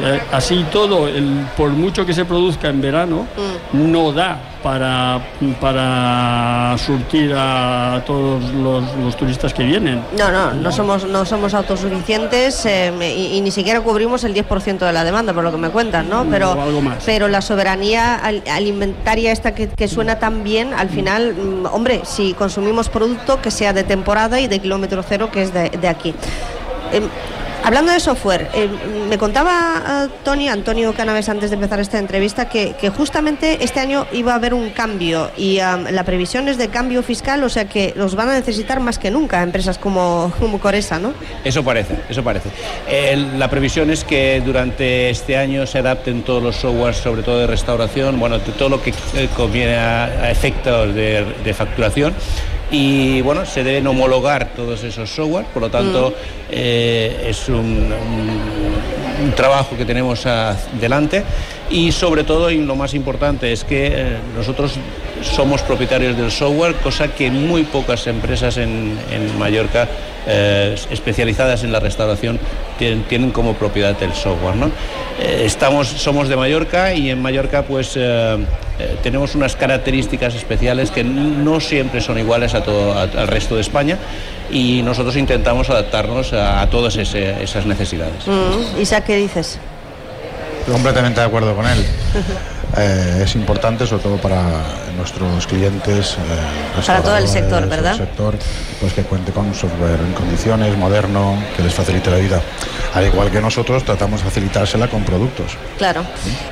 Eh, así todo, el, por mucho que se produzca en verano, mm. no da para, para surtir a todos los, turistas que vienen. No, no, no somos, no somos autosuficientes eh, y, ni siquiera cubrimos el 10% de la demanda, por lo que me cuentan, ¿no? Pero, pero la soberanía alimentaria esta que, suena tan bien, al final, mm, hombre, si consumimos producto que sea de temporada y de kilómetro cero, que es de, de aquí. Em, Hablando de software, eh, me contaba eh, Tony, Antonio Canaves antes de empezar esta entrevista que, justamente este año iba a haber un cambio y la previsión es de cambio fiscal, o sea que los van a necesitar más que nunca empresas como, como Coresa, ¿no? Eso parece, eso parece. la previsión es que durante este año se adapten todos los softwares, sobre todo de restauración, bueno, todo lo que eh, conviene a, efectos de facturación y bueno, se deben homologar todos esos software, por lo tanto mm. eh, es un, trabajo que tenemos adelante y sobre todo y lo más importante es que eh, nosotros somos propietarios del software, cosa que muy pocas empresas en, Mallorca eh, especializadas en la restauración tienen, como propiedad el software. ¿no? Eh, estamos, somos de Mallorca y en Mallorca pues tenemos unas características especiales que no siempre son iguales a todo, al resto de España y nosotros intentamos adaptarnos a, todas esas necesidades. Mm. ¿qué dices? Completamente de acuerdo con él. Eh, es importante, sobre todo para nuestros clientes. Eh, para todo el sector, ¿verdad? sector, pues que cuente con software en condiciones, moderno, que les facilite la vida. Al igual que nosotros tratamos de facilitársela con productos. Claro.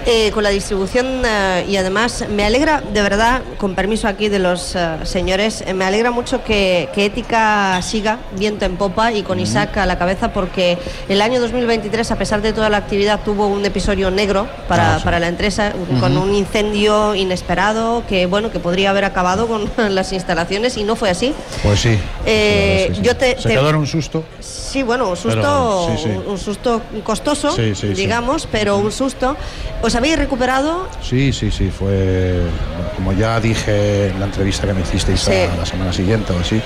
Eh, con la distribución y además me alegra, de verdad, con permiso aquí de los señores, me alegra mucho que, Ética siga viento en popa y con Isaac a la cabeza porque el año 2023, a pesar de toda la actividad, tuvo un episodio negro para, ah, para la empresa, con un incendio inesperado que bueno que podría haber acabado con las instalaciones y no fue así. Pues sí. Eh, yo te, Se quedó un susto. Sí, bueno, un susto, Un, susto costoso, digamos, pero un susto. ¿Os habéis recuperado? Sí, sí, sí. Fue como ya dije en la entrevista que me hicisteis la semana siguiente o así.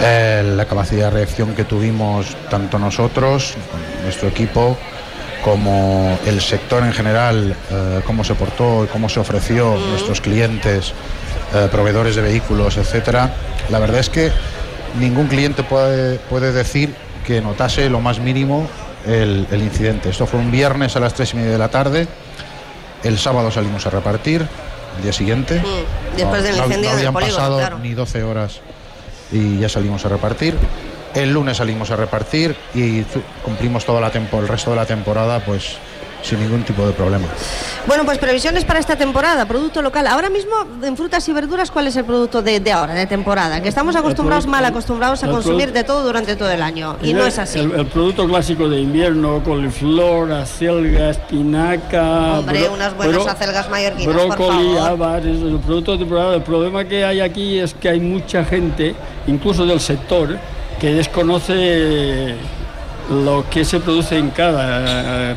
Eh, la capacidad de reacción que tuvimos tanto nosotros, nuestro equipo, como el sector en general, eh, cómo se portó y cómo se ofreció, nuestros clientes, eh, proveedores de vehículos, etcétera, la verdad es que ningún cliente puede, puede decir que notase lo más mínimo el, incidente. Esto fue un viernes a las tres y media de la tarde, el sábado salimos a repartir, el día siguiente. Después del incendio no, habían pasado ni 12 horas y ya salimos a repartir. El lunes salimos a repartir y cumplimos todo la el resto de la temporada, pues sin ningún tipo de problema. Bueno, pues previsiones para esta temporada, producto local. Ahora mismo, en frutas y verduras, ¿cuál es el producto de, ahora, de temporada? Que estamos acostumbrados, mal acostumbrados a consumir de todo durante todo el año. Y no es así. El, producto clásico de invierno, coliflor, acelga, espinaca. Hombre, unas buenas acelgas mallorquinas, brócoli, habas, el producto de temporada. El problema que hay aquí es que hay mucha gente, incluso del sector, que desconoce lo que se produce en cada eh,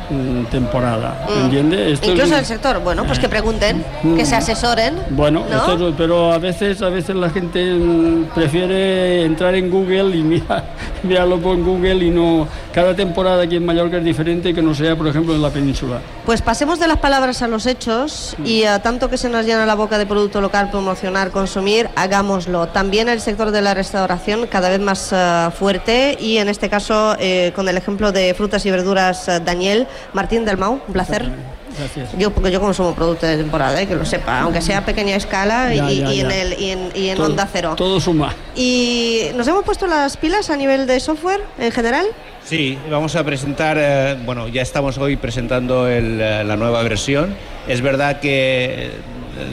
temporada, Mm. ¿entiendes? Esto es Incluso un- el sector, bueno, pues que pregunten, que se asesoren. Bueno, ¿no? esto es- pero a veces, a veces la gente mm, prefiere entrar en Google y mira, mirarlo por Google y no. Cada temporada aquí en Mallorca es diferente que no sea, por ejemplo, en la península. Pues pasemos de las palabras a los hechos y a tanto que se nos llena la boca de producto local, promocionar, consumir, hagámoslo. También el sector de la restauración cada vez más eh, fuerte y en este caso eh, con el ejemplo de frutas y verduras eh, Daniel Martín del Mau, un placer. Gracias. Yo, porque yo consumo producto de temporada, eh, que lo sepa, aunque sea a pequeña escala y, Ya, ya, y en, ya. el, y en, y en Todo- onda cero. Todo suma. Y nos hemos puesto las pilas a nivel de software en general. Sí, vamos a presentar, eh, bueno, ya estamos hoy presentando el, eh, la nueva versión. Es verdad que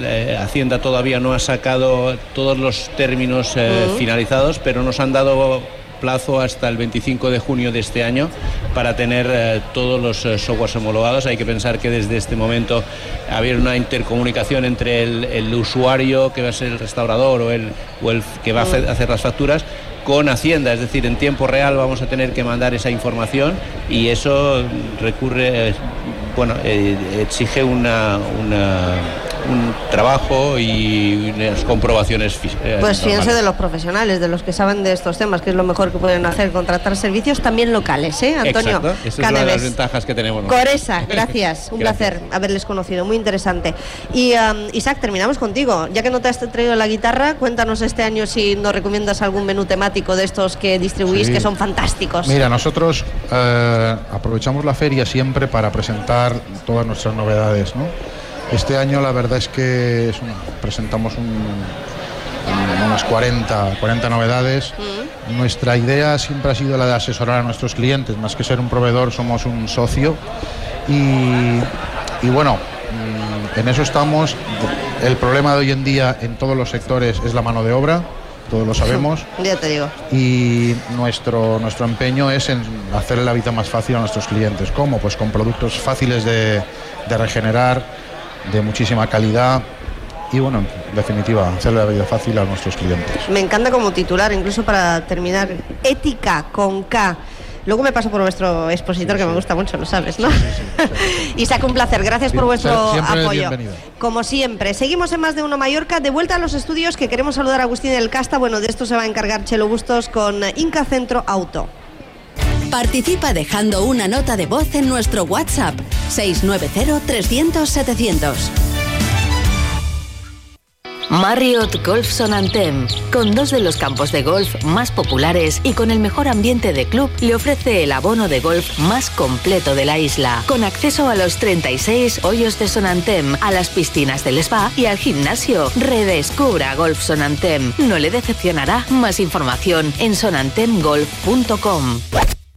eh, Hacienda todavía no ha sacado todos los términos eh, finalizados, pero nos han dado plazo hasta el 25 de junio de este año para tener eh, todos los eh, softwares homologados. Hay que pensar que desde este momento había una intercomunicación entre el, el usuario, que va a ser el restaurador o el, o el que va a hacer- hacer las facturas, con Hacienda, es decir, en tiempo real vamos a tener que mandar esa información y eso recurre, eh, bueno, eh, exige una, una- un trabajo y unas comprobaciones eh, Pues fíjense de los profesionales, de los que saben de estos temas, que es lo mejor que pueden hacer, contratar servicios también locales, ¿eh, Antonio? Exacto, esa es una de las ventajas que tenemos. Coresa, gracias. Un Gracias. placer haberles conocido, muy interesante. Y um, Isaac, terminamos contigo. Ya que no te has traído la guitarra, cuéntanos este año si nos recomiendas algún menú temático de estos que distribuís Sí. que son fantásticos. Mira, nosotros eh, aprovechamos la feria siempre para presentar todas nuestras novedades. ¿no? Este año la verdad es que es una- presentamos un- un- unas 40, 40 novedades. Nuestra idea siempre ha sido la de asesorar a nuestros clientes, más que ser un proveedor somos un socio. Y, y bueno, mm, en eso estamos. El problema de hoy en día en todos los sectores es la mano de obra, todos lo sabemos Ya te digo. y nuestro, nuestro empeño es en hacerle la vida más fácil a nuestros clientes. ¿Cómo? Pues con productos fáciles de, de regenerar, de muchísima calidad y bueno, en definitiva, hacerle la vida fácil a nuestros clientes. Me encanta como titular, incluso para terminar, ética con K. Luego me paso por vuestro expositor, que me gusta mucho, lo sabes, ¿no? Isaac, un placer. Gracias por vuestro apoyo. bienvenido. Como siempre, seguimos en Más de Uno Mallorca. De vuelta a los estudios, que queremos saludar a Agustín del Casta. Bueno, de esto se va a encargar Chelo Bustos con Inca Centro Auto. Participa dejando una nota de voz en nuestro WhatsApp 690-300-700. Marriott Golf Sonantem, con dos de los campos de golf más populares y con el mejor ambiente de club, le ofrece el abono de golf más completo de la isla, con acceso a los 36 hoyos de Sonantem, a las piscinas del spa y al gimnasio. Redescubra Golf Sonantem. No le decepcionará. Más información en sonantemgolf.com.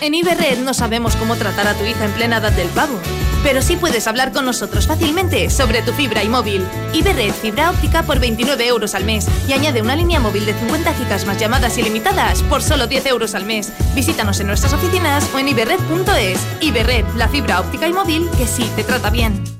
En Iberred no sabemos cómo tratar a tu hija en plena edad del pavo, pero sí puedes hablar con nosotros fácilmente sobre tu fibra y móvil. Iberred Fibra Óptica por 29 euros al mes y añade una línea móvil de 50 gigas más llamadas ilimitadas por solo 10 euros al mes. Visítanos en nuestras oficinas o en iberred.es. Iberred, la fibra óptica y móvil que sí te trata bien.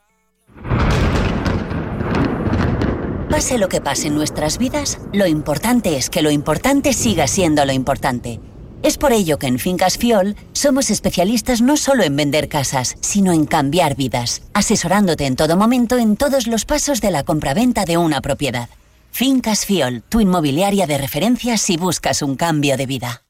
Pase lo que pase en nuestras vidas, lo importante es que lo importante siga siendo lo importante. Es por ello que en Fincas Fiol somos especialistas no solo en vender casas, sino en cambiar vidas, asesorándote en todo momento en todos los pasos de la compraventa de una propiedad. Fincas Fiol, tu inmobiliaria de referencia si buscas un cambio de vida.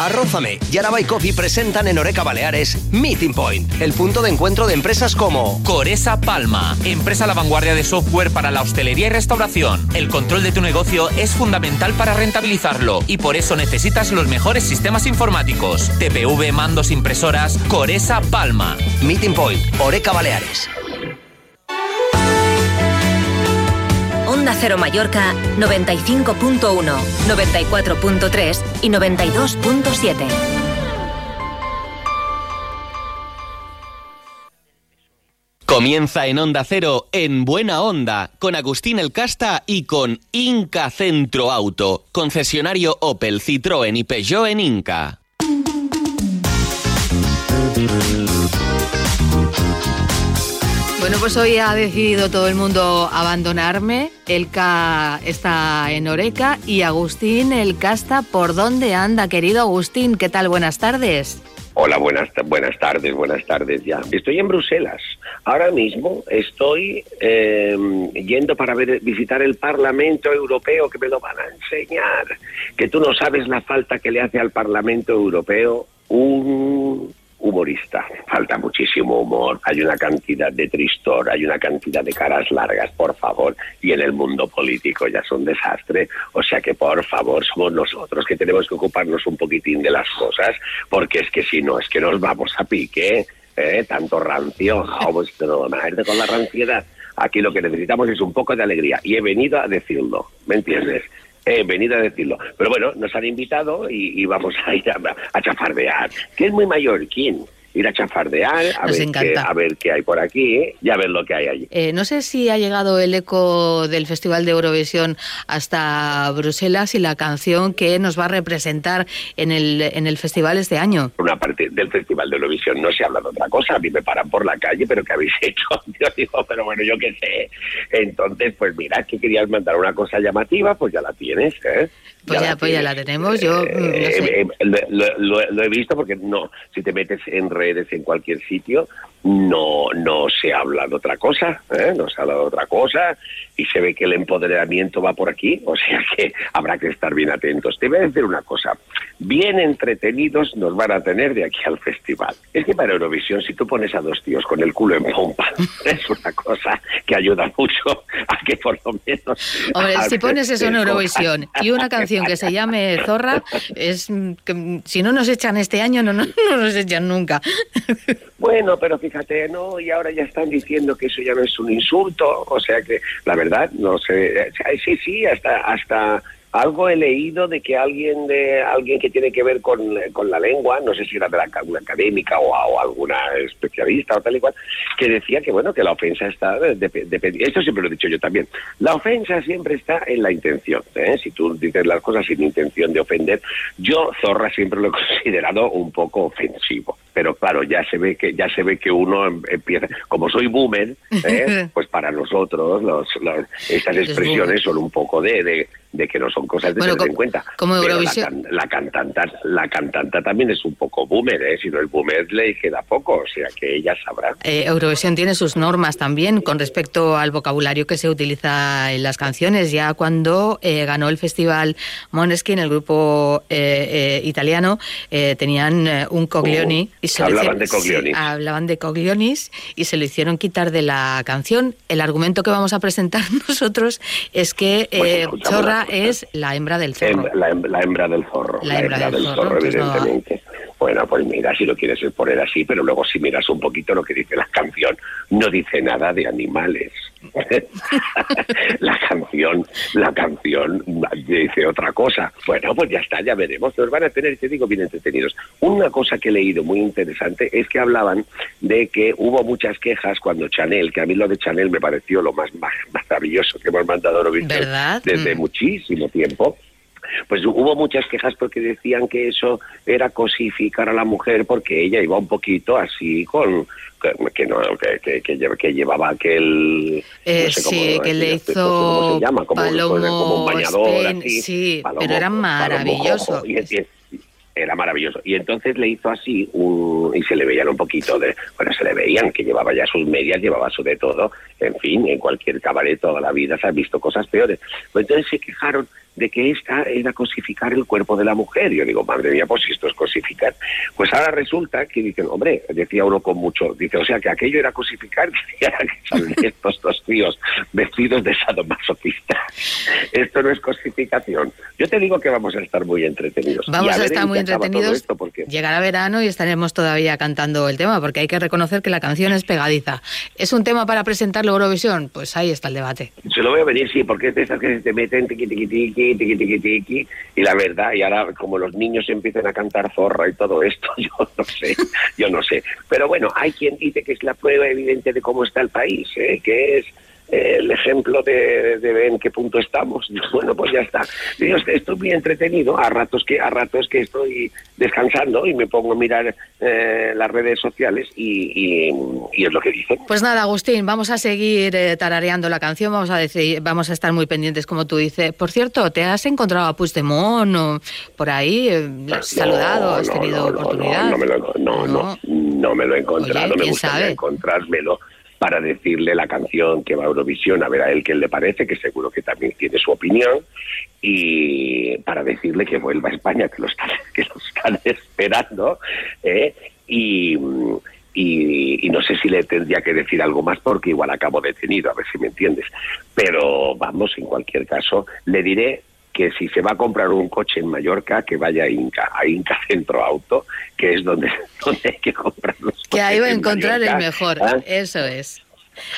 Arrózame y Araba Coffee presentan en Oreca Baleares Meeting Point, el punto de encuentro de empresas como Coresa Palma, empresa a la vanguardia de software para la hostelería y restauración. El control de tu negocio es fundamental para rentabilizarlo y por eso necesitas los mejores sistemas informáticos. TPV, mandos, impresoras, Coresa Palma. Meeting Point, Oreca Baleares. Onda Cero Mallorca 95.1, 94.3 y 92.7. Comienza en Onda Cero, en Buena Onda, con Agustín El Casta y con Inca Centro Auto, concesionario Opel, Citroën y Peugeot en Inca. Bueno, pues hoy ha decidido todo el mundo abandonarme. Elka está en Oreca y Agustín Elka está por dónde anda, querido Agustín. ¿Qué tal? Buenas tardes. Hola, buenas, buenas tardes, buenas tardes ya. Estoy en Bruselas. Ahora mismo estoy eh, yendo para visitar el Parlamento Europeo, que me lo van a enseñar. Que tú no sabes la falta que le hace al Parlamento Europeo un humorista. Falta muchísimo humor, hay una cantidad de tristor, hay una cantidad de caras largas, por favor, y en el mundo político ya es un desastre. O sea que, por favor, somos nosotros que tenemos que ocuparnos un poquitín de las cosas, porque es que si no, es que nos vamos a pique. ¿eh? Tanto rancio, vamos a con la ranciedad. Aquí lo que necesitamos es un poco de alegría y he venido a decirlo, ¿me entiendes? He venido a decirlo. Pero bueno, nos han invitado y, vamos a ir a, a chafardear. Que es muy mallorquín ir a chafardear, a, ver qué, a ver qué hay por aquí y a ver lo que hay allí. Eh, no sé si ha llegado el eco del Festival de Eurovisión hasta Bruselas y la canción que nos va a representar en el, en el festival este año. Una parte del Festival de Eurovisión no se habla de otra cosa, a mí me paran por la calle, pero ¿qué habéis hecho? Yo digo, pero bueno, yo qué sé. Entonces, pues mira, que querías mandar una cosa llamativa, pues ya la tienes, ¿eh? Pues ya, pues ya la tenemos. Yo eh, mm, eh, lo, he visto porque no, si te metes en redes en cualquier sitio, no, no se habla de otra cosa, ¿eh? no se habla de otra cosa y se ve que el empoderamiento va por aquí, o sea que habrá que estar bien atentos. Te voy a decir una cosa, bien entretenidos nos van a tener de aquí al festival. Es que para Eurovisión, si tú pones a dos tíos con el culo en pompa, es una cosa ayuda mucho a que por lo menos... Hombre, si pones eso en Eurovisión y una canción que se llame Zorra, es que si no nos echan este año, no, no, no nos echan nunca. Bueno, pero fíjate, ¿no? Y ahora ya están diciendo que eso ya no es un insulto, o sea que la verdad, no sé, sí, sí, hasta, hasta algo he leído de que alguien de alguien que tiene que ver con, con la lengua, no sé si era de la una académica o, alguna especialista o tal y cual, que decía que bueno que la ofensa está de, esto siempre lo he dicho yo también. La ofensa siempre está en la intención. ¿eh? Si tú dices las cosas sin intención de ofender, yo zorra siempre lo he considerado un poco ofensivo. Pero claro, ya se ve que ya se ve que uno em, empieza, como soy boomer, ¿eh? pues para nosotros los, estas expresiones son un poco de de que no son cosas de tener en cuenta. Como Eurovisión. La, cantanta, la cantanta también es un poco boomer, ¿eh? si no el boomer le queda poco, o sea que ella sabrá. Eh, Eurovisión tiene sus normas también con respecto al vocabulario que se utiliza en las canciones. Ya cuando eh, ganó el festival Moneskin, el grupo eh, italiano, tenían un coglioni. y se hablaban de coglionis. hablaban de coglionis y se lo hicieron quitar de la canción. El argumento que vamos a presentar nosotros es que Chorra es la hembra del zorro. la, hembra del zorro. La, hembra, del, zorro, pues evidentemente. Bueno, pues mira, si lo quieres poner así, pero luego si miras un poquito lo que dice la canción, no dice nada de animales. la canción, la canción dice otra cosa. Bueno, pues ya está, ya veremos. Nos van a tener, te digo, bien entretenidos. Una cosa que he leído muy interesante es que hablaban de que hubo muchas quejas cuando Chanel, que a mí lo de Chanel me pareció lo más, maravilloso que hemos mandado a Eurovisión desde mm. muchísimo tiempo pues hubo muchas quejas porque decían que eso era cosificar a la mujer porque ella iba un poquito así con que no que, que, llevaba aquel eh, sí que le hizo se llama? Como, un bañador sí pero era maravilloso era maravilloso. Y entonces le hizo así un, y se le veían un poquito de, bueno, se le veían que llevaba ya sus medias, llevaba su de todo, en fin, en cualquier cabaret toda la vida se han visto cosas peores. Pues entonces se quejaron de que esta era cosificar el cuerpo de la mujer. Yo digo, madre mía, pues si esto es cosificar. Pues ahora resulta que dicen, hombre, decía uno con mucho, dice, o sea que aquello era cosificar, que salen estos dos tíos vestidos de sadomasoquista. Esto no es cosificación. Yo te digo que vamos a estar muy entretenidos. Vamos a, estar muy entretenidos. Porque... Llegará verano y estaremos todavía cantando el tema, porque hay que reconocer que la canción es pegadiza. ¿Es un tema para presentarlo Eurovisión? Pues ahí está el debate. Se lo voy a venir, sí, porque es de esas que se te meten tiqui, tiqui, tiqui, tiqui, tiqui, tiqui, y la verdad, y ahora como los niños empiezan a cantar zorra y todo esto, yo no sé, yo no sé. Pero bueno, hay quien dice que es la prueba evidente de cómo está el país, ¿eh? que es el ejemplo de, ver en qué punto estamos. Bueno, pues ya está. Yo estoy muy entretenido, a ratos que a ratos que estoy descansando y me pongo a mirar eh, las redes sociales y, es lo que dicen. Pues nada, Agustín, vamos a seguir eh, tarareando la canción, vamos a decir, vamos a estar muy pendientes, como tú dices. Por cierto, ¿te has encontrado a Puigdemont o por ahí? Eh, ¿Has saludado? ¿Has tenido oportunidad? No, me lo, no, no, me lo he encontrado, me gustaría encontrármelo para decirle la canción que va a Eurovisión, a ver a él qué le parece, que seguro que también tiene su opinión, y para decirle que vuelva a España, que lo están, que lo están esperando, ¿eh? y, y, no sé si le tendría que decir algo más porque igual acabo detenido, a ver si me entiendes. Pero vamos, en cualquier caso, le diré que si se va a comprar un coche en Mallorca, que vaya a Inca, a Inca Centro Auto, que es donde, donde hay que comprar los coches. Que ahí va a encontrar el mejor, ¿ah? eso es.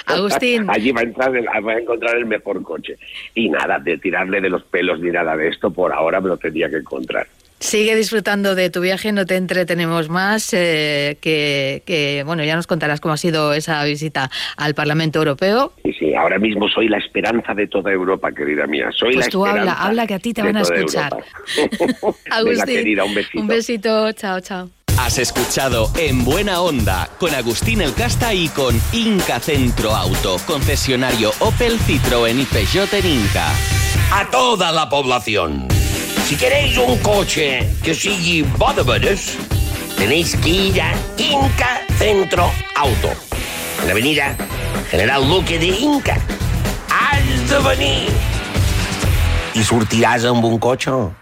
Agustín. Allí va a, entrar va a encontrar el mejor coche. Y nada, de tirarle de los pelos ni nada de esto, por ahora me lo tendría que encontrar. Sigue disfrutando de tu viaje, no te entretenemos más, eh, que, bueno, ya nos contarás cómo ha sido esa visita al Parlamento Europeo. Sí, sí, ahora mismo soy la esperanza de toda Europa, querida mía. Soy pues la tú habla, habla que a ti te van a escuchar. Agustín, un besito. Un besito, chao, chao. Has escuchado En Buena Onda con Agustín El Casta y con Inca Centro Auto, concesionario Opel, Citroën y Peugeot en Inca. A toda la población. Si queréis un coche que sigue de tenéis que ir a Inca Centro Auto, en la avenida General Luque de Inca. Has de venir y sortiràs amb un coche.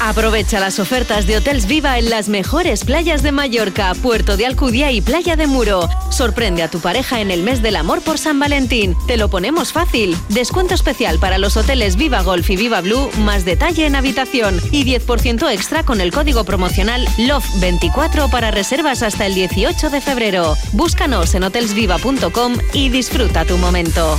Aprovecha las ofertas de Hotels Viva en las mejores playas de Mallorca, Puerto de Alcudia y Playa de Muro. Sorprende a tu pareja en el mes del amor por San Valentín. Te lo ponemos fácil. Descuento especial para los hoteles Viva Golf y Viva Blue, más detalle en habitación y 10% extra con el código promocional LOVE24 para reservas hasta el 18 de febrero. Búscanos en hotelsviva.com y disfruta tu momento.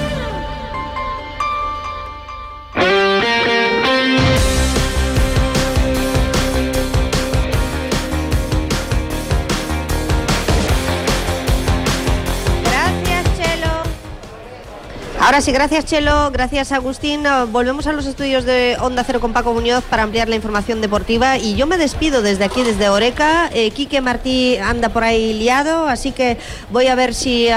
Ahora sí, gracias Chelo, gracias Agustín. Ah, volvemos a los estudios de Onda Cero con Paco Muñoz para ampliar la información deportiva y yo me despido desde aquí, desde Oreca. Eh, Quique Martí anda por ahí liado, así que voy a ver si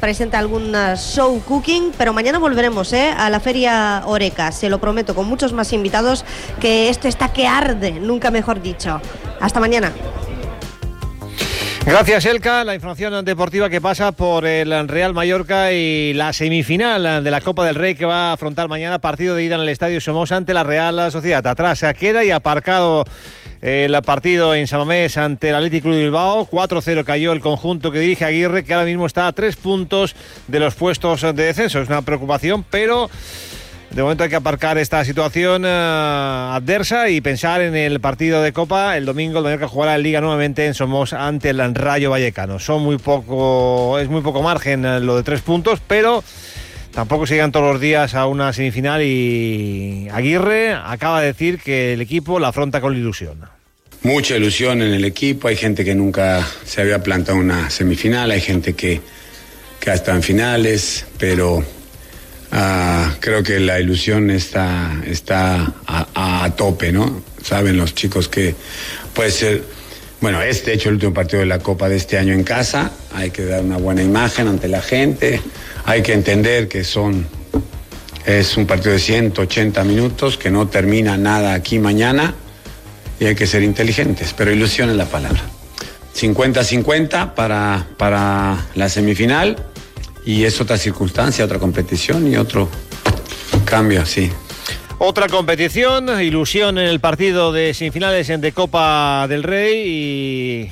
presenta algún ah, show cooking, pero mañana volveremos eh, a la feria Oreca, se lo prometo, con muchos más invitados, que esto está que arde, nunca mejor dicho. Hasta mañana. Gracias, Elka. La información deportiva que pasa por el Real Mallorca y la semifinal de la Copa del Rey que va a afrontar mañana partido de ida en el Estadio Somos ante la Real Sociedad. Atrás se queda y aparcado el partido en Samamés ante el Atlético de Bilbao. 4-0 cayó el conjunto que dirige Aguirre, que ahora mismo está a tres puntos de los puestos de descenso. Es una preocupación, pero de momento hay que aparcar esta situación eh, adversa y pensar en el partido de Copa. El domingo el Mallorca jugará en Liga nuevamente en Somos ante el Rayo Vallecano. Es muy poco margen eh, lo de tres puntos, pero tampoco se llegan todos los días a una semifinal y Aguirre acaba de decir que el equipo la afronta con ilusión. Mucha ilusión en el equipo, hay gente que nunca se había plantado una semifinal, hay gente que, que ha en finales, pero Ah, creo que la ilusión está, está a, tope, ¿no? Saben los chicos que puede ser, bueno, este hecho el último partido de la Copa de este año en casa, hay que dar una buena imagen ante la gente, hay que entender que son, es un partido de 180 minutos, que no termina nada aquí mañana y hay que ser inteligentes, pero ilusión es la palabra. 50-50 para, para la semifinal y es otra circunstancia, otra competición y otro cambio, sí. Otra competición, ilusión en el partido de semifinales de Copa del Rey y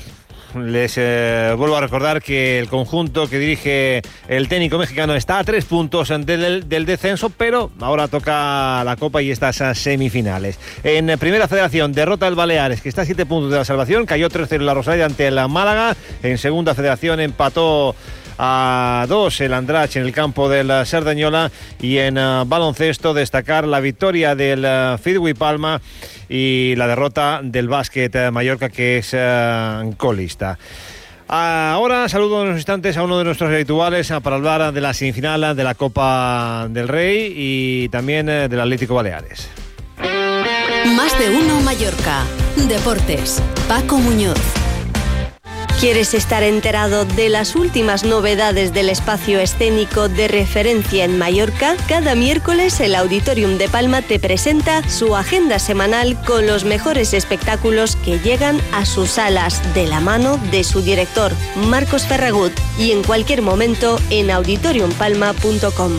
les eh, vuelvo a recordar que el conjunto que dirige el técnico mexicano está a tres puntos del, del, descenso, pero ahora toca la Copa y estas semifinales. En Primera Federación, derrota el Baleares, que está a siete puntos de la salvación, cayó 3-0 en la Rosalía ante la Málaga. En Segunda Federación empató a dos el Andrach en el campo de la Sardañola y en uh, baloncesto destacar la victoria del uh, Fidwi Palma y la derrota del básquet uh, Mallorca que es colista. Ahora saludo en unos instantes a uno de nuestros habituales para hablar de la semifinal de la Copa del Rey y también del Atlético Baleares. Más de uno Mallorca. Deportes. Paco Muñoz. ¿Quieres estar enterado de las últimas novedades del espacio escénico de referencia en Mallorca? Cada miércoles el Auditorium de Palma te presenta su agenda semanal con los mejores espectáculos que llegan a sus salas de la mano de su director, Marcos Ferragut, y en cualquier momento en auditoriumpalma.com.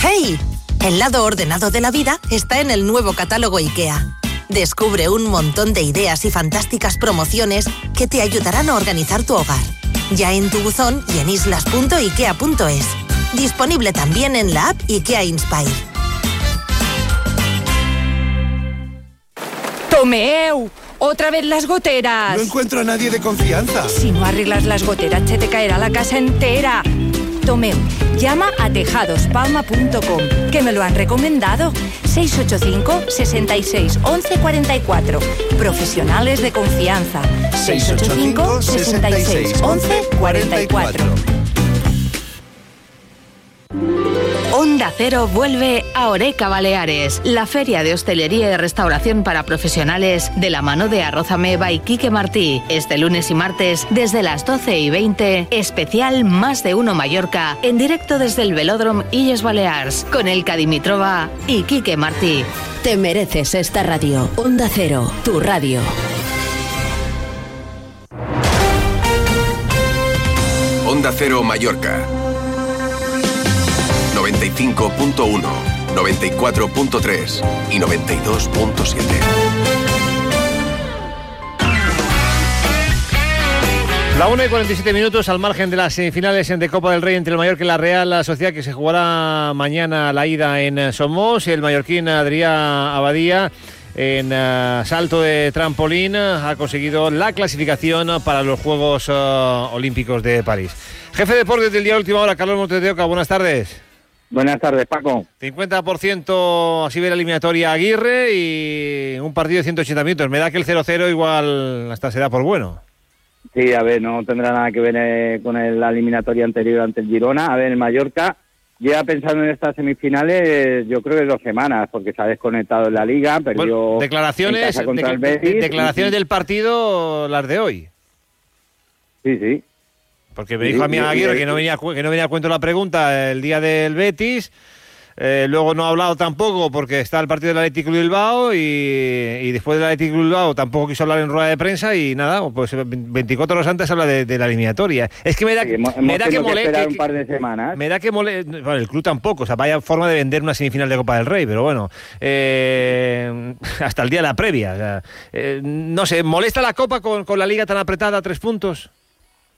¡Hey! El lado ordenado de la vida está en el nuevo catálogo IKEA. Descubre un montón de ideas y fantásticas promociones que te ayudarán a organizar tu hogar. Ya en tu buzón y en islas.ikea.es. Disponible también en la app IKEA Inspire. ¡Tomeu! ¡Otra vez las goteras! No encuentro a nadie de confianza. Si no arreglas las goteras, se te caerá la casa entera. Tomeu, llama a tejadospalma.com, que me lo han recomendado. 685 66 11 44. Profesionales de confianza. 685 66 11 44. Onda Cero vuelve a Oreca Baleares, la feria de hostelería y restauración para profesionales de la mano de Arrozameva y Quique Martí. Este lunes y martes desde las 12 y 20, especial Más de Uno Mallorca, en directo desde el Velódromo Illes Balears, con el Dimitrova y Quique Martí. Te mereces esta radio. Onda Cero, tu radio. Onda Cero Mallorca 95.1, 94.3 y 92.7. La 1 y 47 minutos al margen de las semifinales de Copa del Rey entre el Mallorca y la Real Sociedad que se jugará mañana la ida en Somos y el mallorquín Adrián Abadía en uh, salto de trampolín ha conseguido la clasificación para los Juegos uh, Olímpicos de París. Jefe de deportes del día última hora, Carlos Montes de Oca, buenas tardes. Buenas tardes, Paco. 50% así ve la eliminatoria Aguirre y un partido de 180 minutos. Me da que el 0-0 igual hasta se da por bueno. Sí, a ver, no tendrá nada que ver eh, con la eliminatoria anterior ante el Girona. A ver, el Mallorca lleva pensando en estas semifinales, yo creo que dos semanas, porque se ha desconectado en la liga, perdió declaraciones, declaraciones del partido, las de hoy. Sí, sí. Porque me dijo a mí Aguirre que no venía que no venía a cuento la pregunta el día del Betis. Eh, luego no ha hablado tampoco porque está el partido del Atlético Bilbao y, después del Atlético Bilbao tampoco quiso hablar en rueda de prensa y nada, pues 24 horas antes habla de, la eliminatoria. Es que me da, me da que molesta. un par de semanas. Me da que molesta. Bueno, el club tampoco, o sea, vaya forma de vender una semifinal de Copa del Rey, pero bueno, eh, hasta el día de la previa. Eh, no sé, ¿molesta la Copa con, con la liga tan apretada a tres puntos?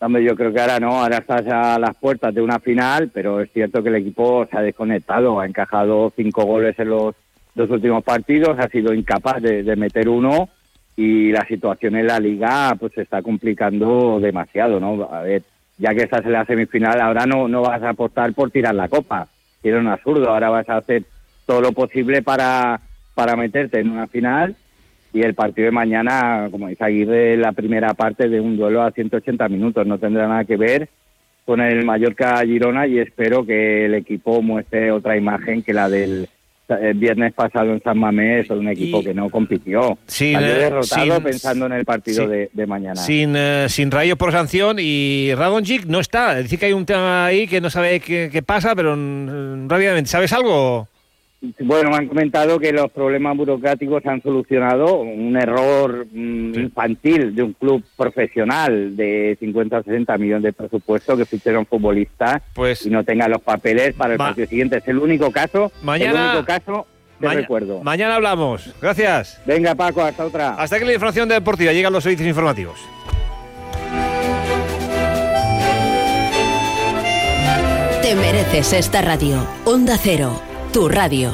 Hombre, yo creo que ahora no, ahora estás a las puertas de una final, pero es cierto que el equipo se ha desconectado, ha encajado cinco goles en los dos últimos partidos, ha sido incapaz de, meter uno y la situación en la liga pues se está complicando demasiado, ¿no? A ver, ya que estás en la semifinal, ahora no, no vas a apostar por tirar la copa, era un absurdo, ahora vas a hacer todo lo posible para, para meterte en una final y el partido de mañana, como dice Aguirre, la primera parte de un duelo a 180 minutos. No tendrá nada que ver con el Mallorca-Girona y espero que el equipo muestre otra imagen que la del viernes pasado en San Mamés, un equipo que no compitió. Sin, eh, derrotado pensando en el partido de, mañana. Sin, uh, sin rayos por sanción y Radonjic no está. Dice que hay un tema ahí que no sabe qué, qué pasa, pero mm, rápidamente, ¿sabes algo? Bueno, me han comentado que los problemas burocráticos se han solucionado. Un error mm, infantil de un club profesional de 50 o 60 millones de presupuesto que ficharon futbolistas pues, y no tengan los papeles para el partido siguiente. Es el único caso. Mañana, el único caso que recuerdo. Mañana hablamos. Gracias. Venga, Paco, hasta otra. Hasta que la información deportiva llegan los servicios informativos. Te mereces esta radio. Onda Cero tu radio.